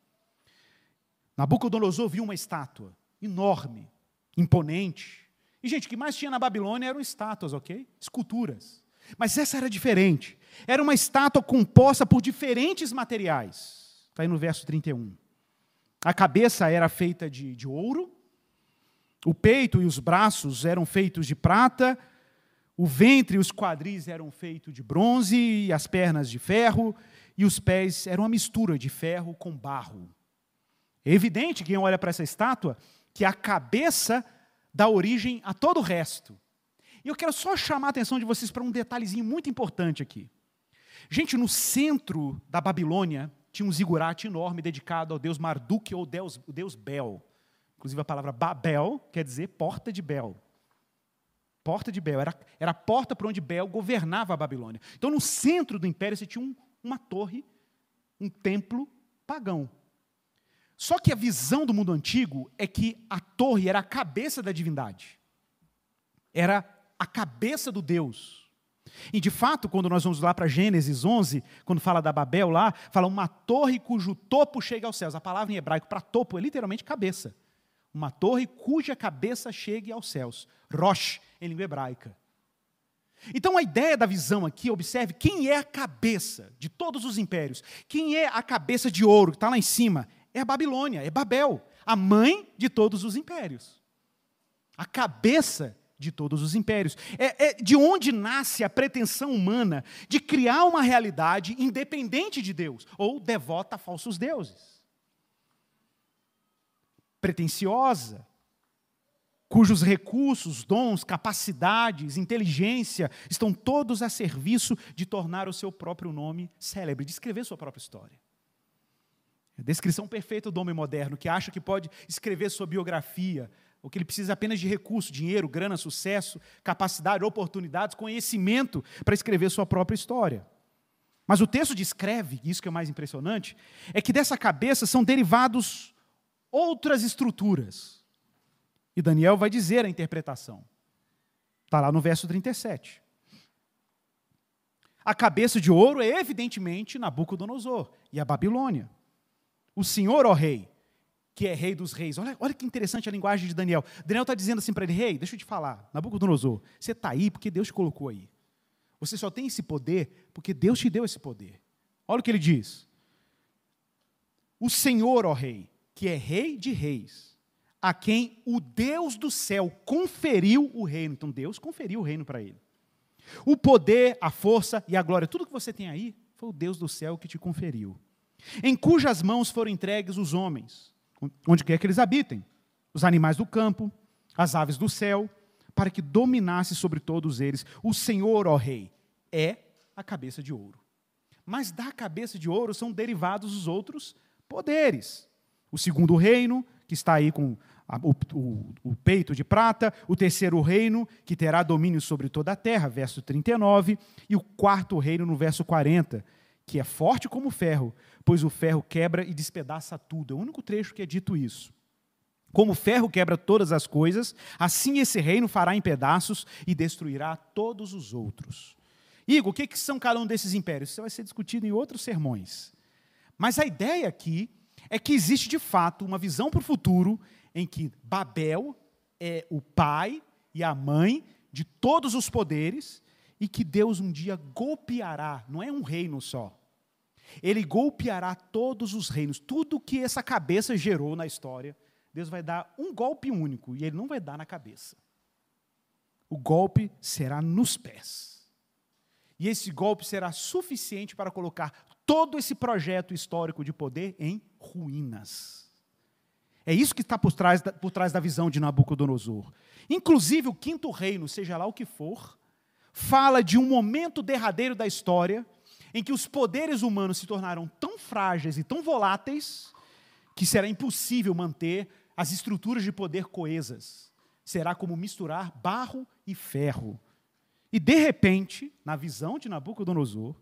Nabucodonosor viu uma estátua enorme, imponente. E, gente, o que mais tinha na Babilônia eram estátuas, ok? Esculturas. Mas essa era diferente. Era uma estátua composta por diferentes materiais. Está aí no verso 31. A cabeça era feita de, de ouro, o peito e os braços eram feitos de prata, o ventre e os quadris eram feitos de bronze, e as pernas de ferro, e os pés eram uma mistura de ferro com barro. É evidente, quem olha para essa estátua, que a cabeça dá origem a todo o resto. E eu quero só chamar a atenção de vocês para um detalhezinho muito importante aqui. Gente, no centro da Babilônia tinha um zigurate enorme dedicado ao deus Marduk ou deus, o deus Bel. Inclusive a palavra Babel quer dizer porta de Bel. Porta de Bel. Era, era a porta por onde Bel governava a Babilônia. Então, no centro do império, você tinha um, uma torre, um templo pagão. Só que a visão do mundo antigo é que a torre era a cabeça da divindade. Era a cabeça do Deus. E de fato, quando nós vamos lá para Gênesis 11, quando fala da Babel lá, fala uma torre cujo topo chega aos céus. A palavra em hebraico para topo é literalmente cabeça. Uma torre cuja cabeça chegue aos céus. Rosh, em língua hebraica. Então a ideia da visão aqui, observe quem é a cabeça de todos os impérios. Quem é a cabeça de ouro que está lá em cima? É a Babilônia, é Babel, a mãe de todos os impérios. A cabeça de todos os impérios. É, é, de onde nasce a pretensão humana de criar uma realidade independente de Deus, ou devota a falsos deuses. Pretensiosa, cujos recursos, dons, capacidades, inteligência estão todos a serviço de tornar o seu próprio nome célebre, de escrever sua própria história. A descrição perfeita do homem moderno, que acha que pode escrever sua biografia, ou que ele precisa apenas de recurso, dinheiro, grana, sucesso, capacidade, oportunidades, conhecimento para escrever sua própria história. Mas o texto descreve, isso que é mais impressionante, é que dessa cabeça são derivados outras estruturas. E Daniel vai dizer a interpretação. Está lá no verso 37. A cabeça de ouro é evidentemente Nabucodonosor e a Babilônia. O Senhor, ó rei, que é rei dos reis. Olha, olha que interessante a linguagem de Daniel. Daniel está dizendo assim para ele: Rei, deixa eu te falar, Nabucodonosor, você está aí porque Deus te colocou aí. Você só tem esse poder porque Deus te deu esse poder. Olha o que ele diz. O Senhor, ó rei, que é rei de reis, a quem o Deus do céu conferiu o reino. Então Deus conferiu o reino para ele. O poder, a força e a glória, tudo que você tem aí, foi o Deus do céu que te conferiu. Em cujas mãos foram entregues os homens onde quer que eles habitem, os animais do campo, as aves do céu, para que dominasse sobre todos eles. O Senhor, ó Rei, é a cabeça de ouro. Mas da cabeça de ouro são derivados os outros poderes. O segundo reino, que está aí com a, o, o, o, peito de prata, o terceiro reino, que terá domínio sobre toda a terra, verso 39, e o quarto reino, no verso 40, que é forte como ferro, pois o ferro quebra e despedaça tudo. É o único trecho que é dito isso. Como o ferro quebra todas as coisas, assim esse reino fará em pedaços e destruirá todos os outros. Igor, o que, são cada um desses impérios? Isso vai ser discutido em outros sermões. Mas a ideia aqui é que existe de fato uma visão para o futuro em que Babel é o pai e a mãe de todos os poderes e que Deus um dia golpeará, não é um reino só. Ele golpeará todos os reinos, tudo que essa cabeça gerou na história, Deus vai dar um golpe único e ele não vai dar na cabeça. O golpe será nos pés. E esse golpe será suficiente para colocar todo esse projeto histórico de poder em ruínas. É isso que está por trás, da, por trás da visão de Nabucodonosor. Inclusive, o quinto reino, seja lá o que for, fala de um momento derradeiro da história em que os poderes humanos se tornaram tão frágeis e tão voláteis que será impossível manter as estruturas de poder coesas. Será como misturar barro e ferro. E de repente, na visão de Nabucodonosor,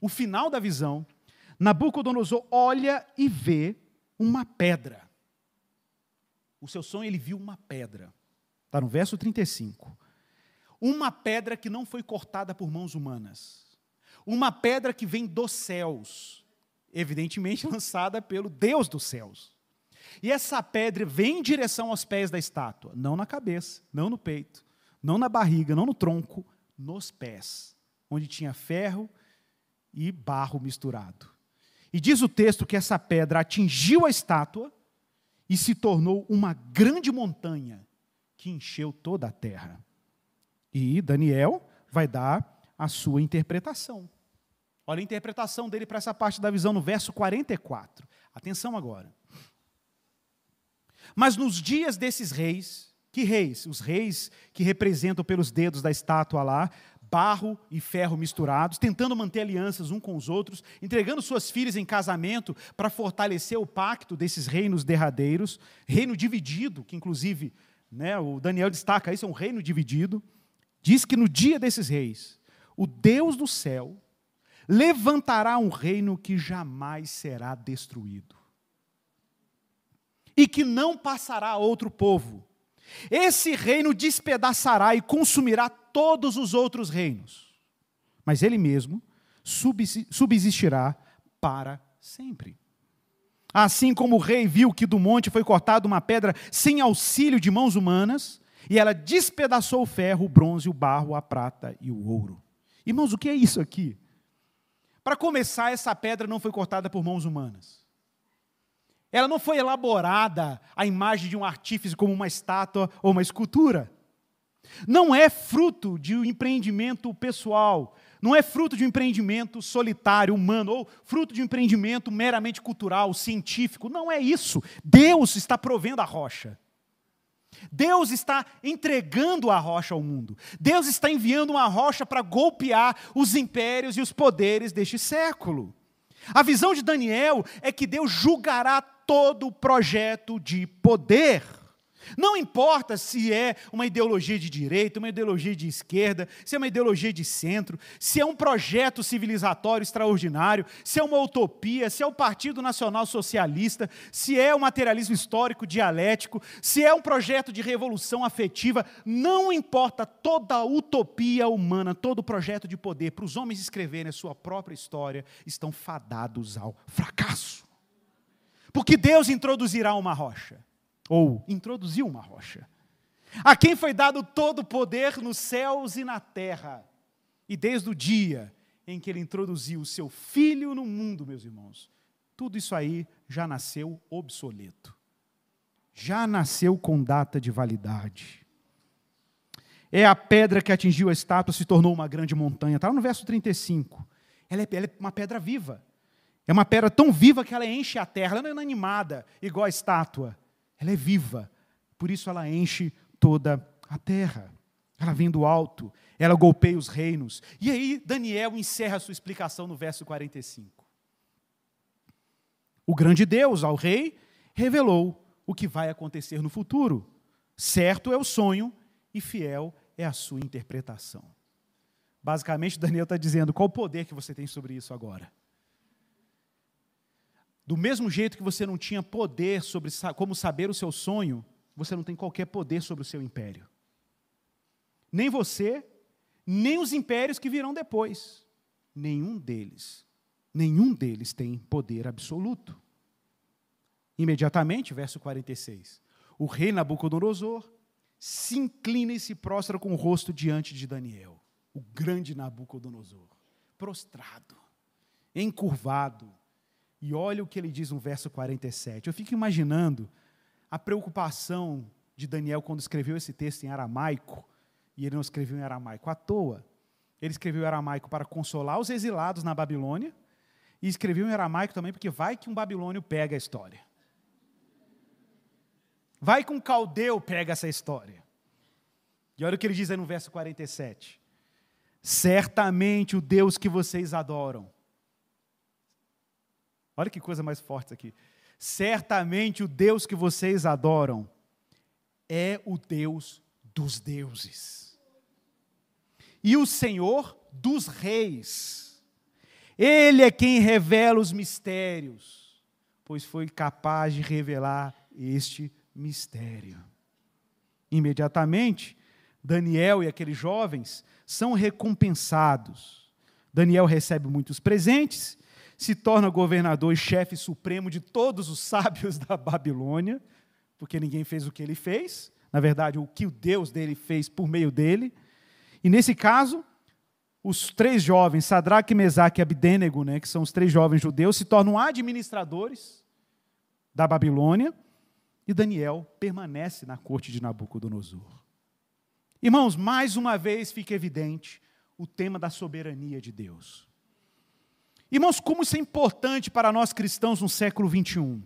o final da visão, Nabucodonosor olha e vê uma pedra. O seu sonho ele viu uma pedra. Está no verso 35. Uma pedra que não foi cortada por mãos humanas. Uma pedra que vem dos céus, evidentemente lançada pelo Deus dos céus. E essa pedra vem em direção aos pés da estátua, não na cabeça, não no peito, não na barriga, não no tronco, nos pés, onde tinha ferro e barro misturado. E diz o texto que essa pedra atingiu a estátua e se tornou uma grande montanha que encheu toda a terra. E Daniel vai dar a sua interpretação. Olha a interpretação dele para essa parte da visão no verso 44. Atenção agora. Mas nos dias desses reis, que reis? Os reis que representam pelos dedos da estátua lá, barro e ferro misturados, tentando manter alianças um com os outros, entregando suas filhas em casamento para fortalecer o pacto desses reinos derradeiros, reino dividido, que inclusive né, o Daniel destaca isso, é um reino dividido. Diz que no dia desses reis, o Deus do céu levantará um reino que jamais será destruído e que não passará a outro povo. Esse reino despedaçará e consumirá todos os outros reinos, mas ele mesmo subsistirá para sempre. Assim como o rei viu que do monte foi cortada uma pedra sem auxílio de mãos humanas, e ela despedaçou o ferro, o bronze, o barro, a prata e o ouro. Irmãos, o que é isso aqui? Para começar, essa pedra não foi cortada por mãos humanas. Ela não foi elaborada à imagem de um artífice como uma estátua ou uma escultura. Não é fruto de um empreendimento pessoal, não é fruto de um empreendimento solitário, humano, ou fruto de um empreendimento meramente cultural, científico. Não é isso. Deus está provendo a rocha. Deus está entregando a rocha ao mundo. Deus está enviando uma rocha para golpear os impérios e os poderes deste século. A visão de Daniel é que Deus julgará todo o projeto de poder. Não importa se é uma ideologia de direita, uma ideologia de esquerda, se é uma ideologia de centro, se é um projeto civilizatório extraordinário, se é uma utopia, se é o Partido Nacional Socialista, se é o materialismo histórico dialético, se é um projeto de revolução afetiva, não importa toda a utopia humana, todo o projeto de poder, para os homens escreverem a sua própria história, estão fadados ao fracasso. Porque Deus introduzirá uma rocha ou introduziu uma rocha. A quem foi dado todo o poder nos céus e na terra. E desde o dia em que ele introduziu o seu filho no mundo, meus irmãos, tudo isso aí já nasceu obsoleto. Já nasceu com data de validade. É a pedra que atingiu a estátua, se tornou uma grande montanha. Está no verso 35. Ela é, ela é uma pedra viva. É uma pedra tão viva que ela enche a terra. Ela não é inanimada, igual a estátua ela é viva, por isso ela enche toda a terra. Ela vem do alto, ela golpeia os reinos. E aí Daniel encerra a sua explicação no verso 45. O grande Deus ao rei revelou o que vai acontecer no futuro. Certo é o sonho e fiel é a sua interpretação. Basicamente, Daniel está dizendo qual o poder que você tem sobre isso agora. Do mesmo jeito que você não tinha poder sobre como saber o seu sonho, você não tem qualquer poder sobre o seu império. Nem você, nem os impérios que virão depois. Nenhum deles, nenhum deles tem poder absoluto. Imediatamente, verso 46. O rei Nabucodonosor se inclina e se prostra com o rosto diante de Daniel, o grande Nabucodonosor, prostrado, encurvado, e olha o que ele diz no verso 47. Eu fico imaginando a preocupação de Daniel quando escreveu esse texto em aramaico, e ele não escreveu em aramaico à toa. Ele escreveu em aramaico para consolar os exilados na Babilônia, e escreveu em aramaico também porque vai que um babilônio pega a história. Vai que um caldeu pega essa história. E olha o que ele diz aí no verso 47. Certamente o Deus que vocês adoram Olha que coisa mais forte aqui. Certamente o Deus que vocês adoram é o Deus dos deuses. E o Senhor dos reis. Ele é quem revela os mistérios, pois foi capaz de revelar este mistério. imediatamente, Daniel e aqueles jovens são recompensados. Daniel recebe muitos presentes, se torna governador e chefe supremo de todos os sábios da Babilônia, porque ninguém fez o que ele fez, na verdade, o que o Deus dele fez por meio dele. E nesse caso, os três jovens, Sadraque, Mesaque e Abdênego, né, que são os três jovens judeus, se tornam administradores da Babilônia, e Daniel permanece na corte de Nabucodonosor. Irmãos, mais uma vez fica evidente o tema da soberania de Deus. Irmãos, como isso é importante para nós cristãos no século 21.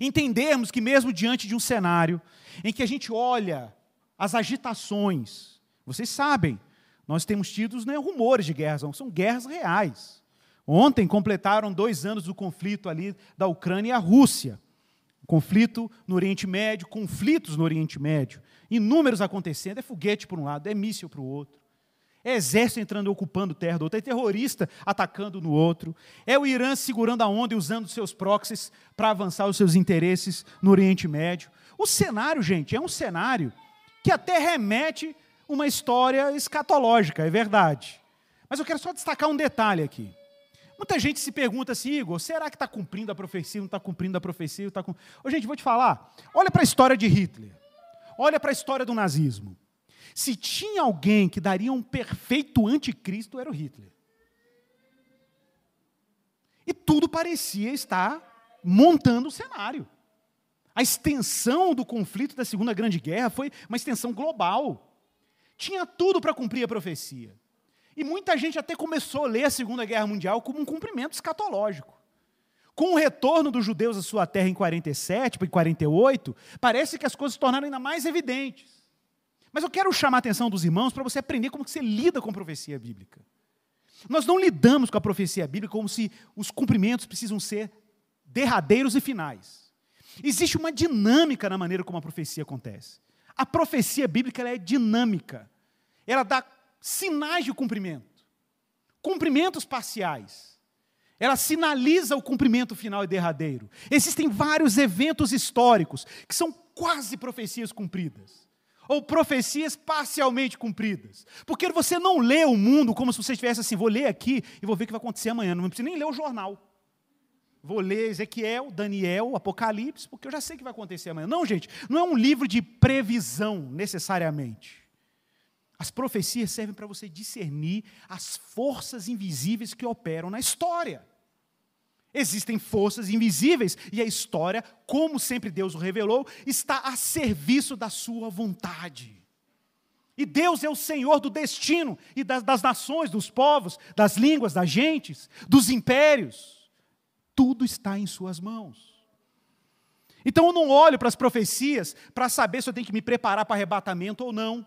Entendermos que, mesmo diante de um cenário em que a gente olha as agitações, vocês sabem, nós temos tido né, rumores de guerras, são guerras reais. Ontem completaram dois anos do conflito ali da Ucrânia e a Rússia. Conflito no Oriente Médio, conflitos no Oriente Médio, inúmeros acontecendo, é foguete por um lado, é míssil para o outro. É exército entrando e ocupando terra do outro, é terrorista atacando no outro, é o Irã segurando a onda e usando seus proxies para avançar os seus interesses no Oriente Médio. O cenário, gente, é um cenário que até remete uma história escatológica, é verdade. Mas eu quero só destacar um detalhe aqui. Muita gente se pergunta assim, Igor, será que está cumprindo a profecia, não está cumprindo a profecia? Tá cum... Ô, gente, vou te falar, olha para a história de Hitler, olha para a história do nazismo. Se tinha alguém que daria um perfeito anticristo, era o Hitler. E tudo parecia estar montando o cenário. A extensão do conflito da Segunda Grande Guerra foi uma extensão global. Tinha tudo para cumprir a profecia. E muita gente até começou a ler a Segunda Guerra Mundial como um cumprimento escatológico. Com o retorno dos judeus à sua terra em 47, em 48, parece que as coisas se tornaram ainda mais evidentes. Mas eu quero chamar a atenção dos irmãos para você aprender como que você lida com a profecia bíblica. Nós não lidamos com a profecia bíblica como se os cumprimentos precisam ser derradeiros e finais. Existe uma dinâmica na maneira como a profecia acontece. A profecia bíblica é dinâmica. Ela dá sinais de cumprimento, cumprimentos parciais. Ela sinaliza o cumprimento final e derradeiro. Existem vários eventos históricos que são quase profecias cumpridas, ou profecias parcialmente cumpridas. Porque você não lê o mundo como se você estivesse assim, vou ler aqui e vou ver o que vai acontecer amanhã. Não precisa nem ler o jornal. Vou ler Ezequiel, Daniel, Apocalipse, porque eu já sei o que vai acontecer amanhã. Não, gente, não é um livro de previsão, necessariamente. As profecias servem para você discernir as forças invisíveis que operam na história. Existem forças invisíveis e a história, como sempre Deus o revelou, está a serviço da sua vontade. E Deus é o Senhor do destino e das, das nações, dos povos, das línguas, das gentes, dos impérios tudo está em Suas mãos. Então eu não olho para as profecias para saber se eu tenho que me preparar para arrebatamento ou não.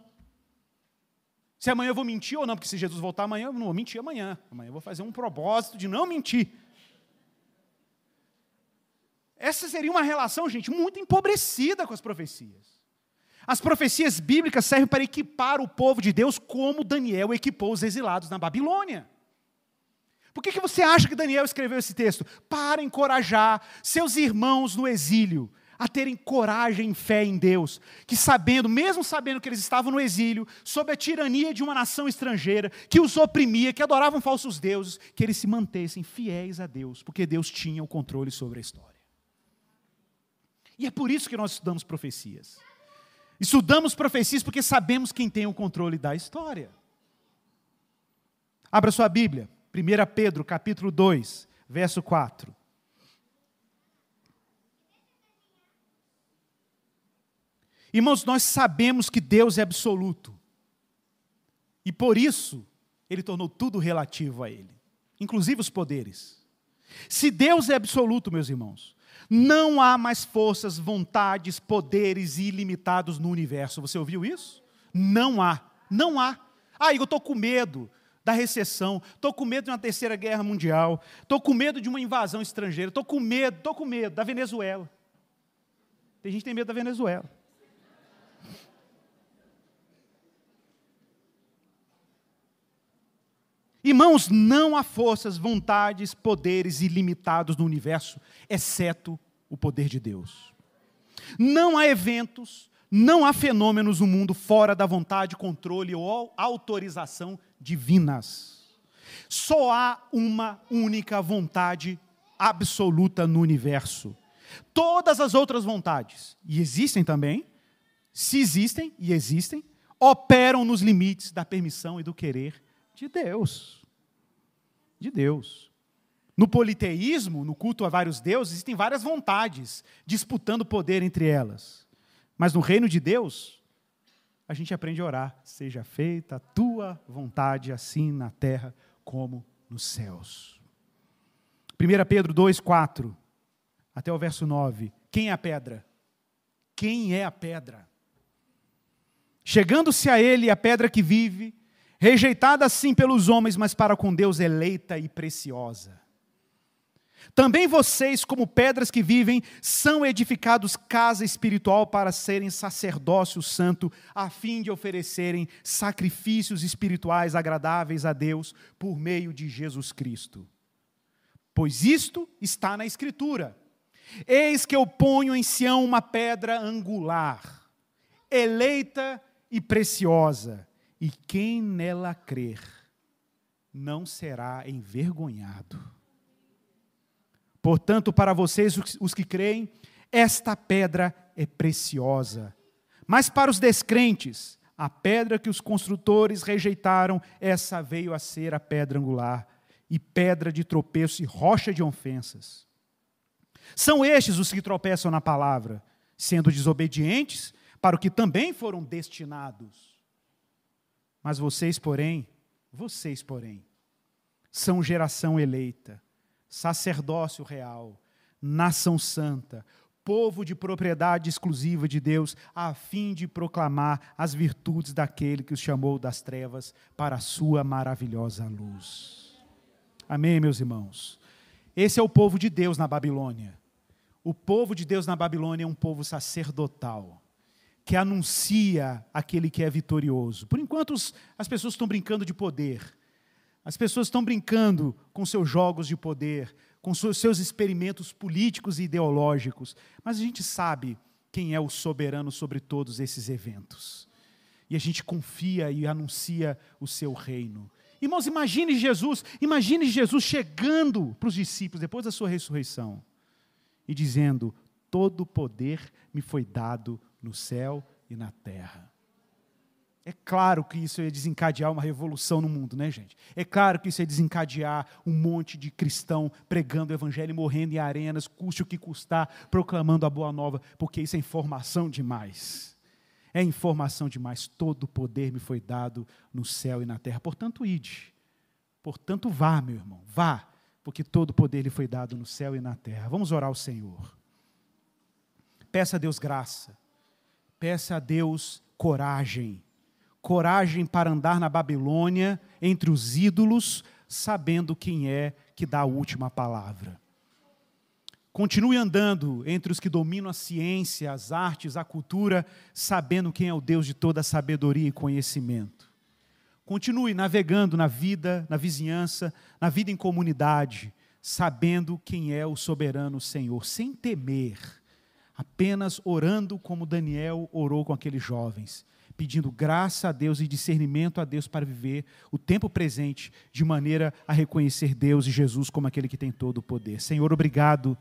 Se amanhã eu vou mentir ou não, porque se Jesus voltar amanhã, eu não vou mentir amanhã. Amanhã eu vou fazer um propósito de não mentir. Essa seria uma relação, gente, muito empobrecida com as profecias. As profecias bíblicas servem para equipar o povo de Deus como Daniel equipou os exilados na Babilônia. Por que, que você acha que Daniel escreveu esse texto? Para encorajar seus irmãos no exílio a terem coragem e fé em Deus, que sabendo, mesmo sabendo que eles estavam no exílio, sob a tirania de uma nação estrangeira, que os oprimia, que adoravam falsos deuses, que eles se mantessem fiéis a Deus, porque Deus tinha o controle sobre a história. E é por isso que nós estudamos profecias. Estudamos profecias porque sabemos quem tem o controle da história. Abra sua Bíblia. 1 Pedro, capítulo 2, verso 4. Irmãos, nós sabemos que Deus é absoluto. E por isso, Ele tornou tudo relativo a Ele, inclusive os poderes. Se Deus é absoluto, meus irmãos, não há mais forças, vontades, poderes ilimitados no universo. Você ouviu isso? Não há. Não há. Ah, eu estou com medo da recessão, estou com medo de uma terceira guerra mundial, estou com medo de uma invasão estrangeira, estou com medo, estou com medo da Venezuela. Tem gente que tem medo da Venezuela. Irmãos, não há forças, vontades, poderes ilimitados no universo, exceto o poder de Deus. Não há eventos, Não há fenômenos no mundo fora da vontade, controle ou autorização divinas. Só há uma única vontade absoluta no universo. Todas as outras vontades, e existem também, se existem e existem, operam nos limites da permissão e do querer de Deus. De Deus. No politeísmo, no culto a vários deuses, existem várias vontades disputando poder entre elas. Mas no reino de Deus, a gente aprende a orar: seja feita a tua vontade, assim na terra como nos céus. 1 Pedro 2, 4, até o verso 9. Quem é a pedra? Quem é a pedra? Chegando-se a ele a pedra que vive, rejeitada assim pelos homens, mas para com Deus eleita e preciosa. Também vocês, como pedras que vivem, são edificados casa espiritual para serem sacerdócio santo, a fim de oferecerem sacrifícios espirituais agradáveis a Deus por meio de Jesus Cristo. Pois isto está na Escritura: Eis que eu ponho em Sião uma pedra angular, eleita e preciosa, e quem nela crer não será envergonhado. Portanto, para vocês, os que creem, esta pedra é preciosa. Mas para os descrentes, a pedra que os construtores rejeitaram, essa veio a ser a pedra angular, e pedra de tropeço e rocha de ofensas. São estes os que tropeçam na palavra, sendo desobedientes para o que também foram destinados. Mas vocês, porém, vocês, porém, são geração eleita sacerdócio real, nação santa, povo de propriedade exclusiva de Deus, a fim de proclamar as virtudes daquele que os chamou das trevas para a sua maravilhosa luz. Amém, meus irmãos? Esse é o povo de Deus na Babilônia. O povo de Deus na Babilônia é um povo sacerdotal, que anuncia aquele que é vitorioso. Por enquanto, as pessoas estão brincando de poder, as pessoas estão brincando com seus jogos de poder, com seus experimentos políticos e ideológicos, mas a gente sabe quem é o soberano sobre todos esses eventos. E a gente confia e anuncia o seu reino. Irmãos, imagine Jesus, imagine Jesus chegando para os discípulos depois da sua ressurreição e dizendo: Todo poder me foi dado no céu e na terra. É claro que isso ia desencadear uma revolução no mundo, né, gente? É claro que isso ia desencadear um monte de cristão pregando o evangelho e morrendo em arenas, custe o que custar, proclamando a boa nova, porque isso é informação demais. É informação demais. Todo o poder me foi dado no céu e na terra. Portanto, ide. Portanto, vá, meu irmão, vá, porque todo o poder lhe foi dado no céu e na terra. Vamos orar ao Senhor. Peça a Deus graça. Peça a Deus coragem coragem para andar na Babilônia, entre os ídolos, sabendo quem é que dá a última palavra. Continue andando entre os que dominam a ciência, as artes, a cultura, sabendo quem é o Deus de toda sabedoria e conhecimento. Continue navegando na vida, na vizinhança, na vida em comunidade, sabendo quem é o soberano Senhor, sem temer, apenas orando como Daniel orou com aqueles jovens pedindo graça a Deus e discernimento a Deus para viver o tempo presente de maneira a reconhecer Deus e Jesus como aquele que tem todo o poder. Senhor, obrigado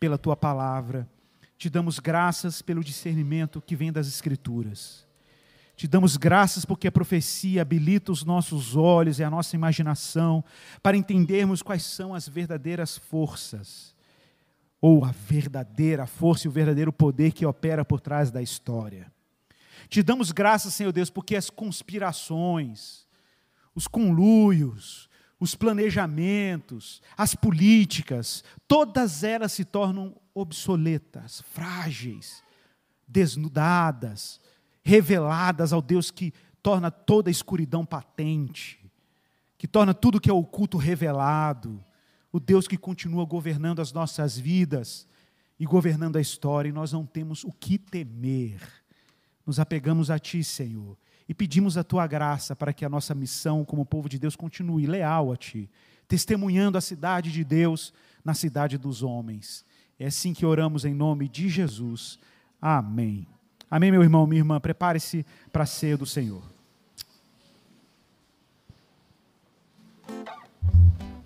pela tua palavra. Te damos graças pelo discernimento que vem das Escrituras. Te damos graças porque a profecia habilita os nossos olhos e a nossa imaginação para entendermos quais são as verdadeiras forças, ou a verdadeira força e o verdadeiro poder que opera por trás da história. Te damos graças, Senhor Deus, porque as conspirações, os conluios, os planejamentos, as políticas, todas elas se tornam obsoletas, frágeis, desnudadas, reveladas ao Deus que torna toda a escuridão patente, que torna tudo que é oculto revelado, o Deus que continua governando as nossas vidas e governando a história, e nós não temos o que temer nos apegamos a Ti, Senhor, e pedimos a Tua graça para que a nossa missão como povo de Deus continue leal a Ti, testemunhando a cidade de Deus na cidade dos homens. É assim que oramos em nome de Jesus. Amém. Amém, meu irmão, minha irmã? Prepare-se para a ceia do Senhor.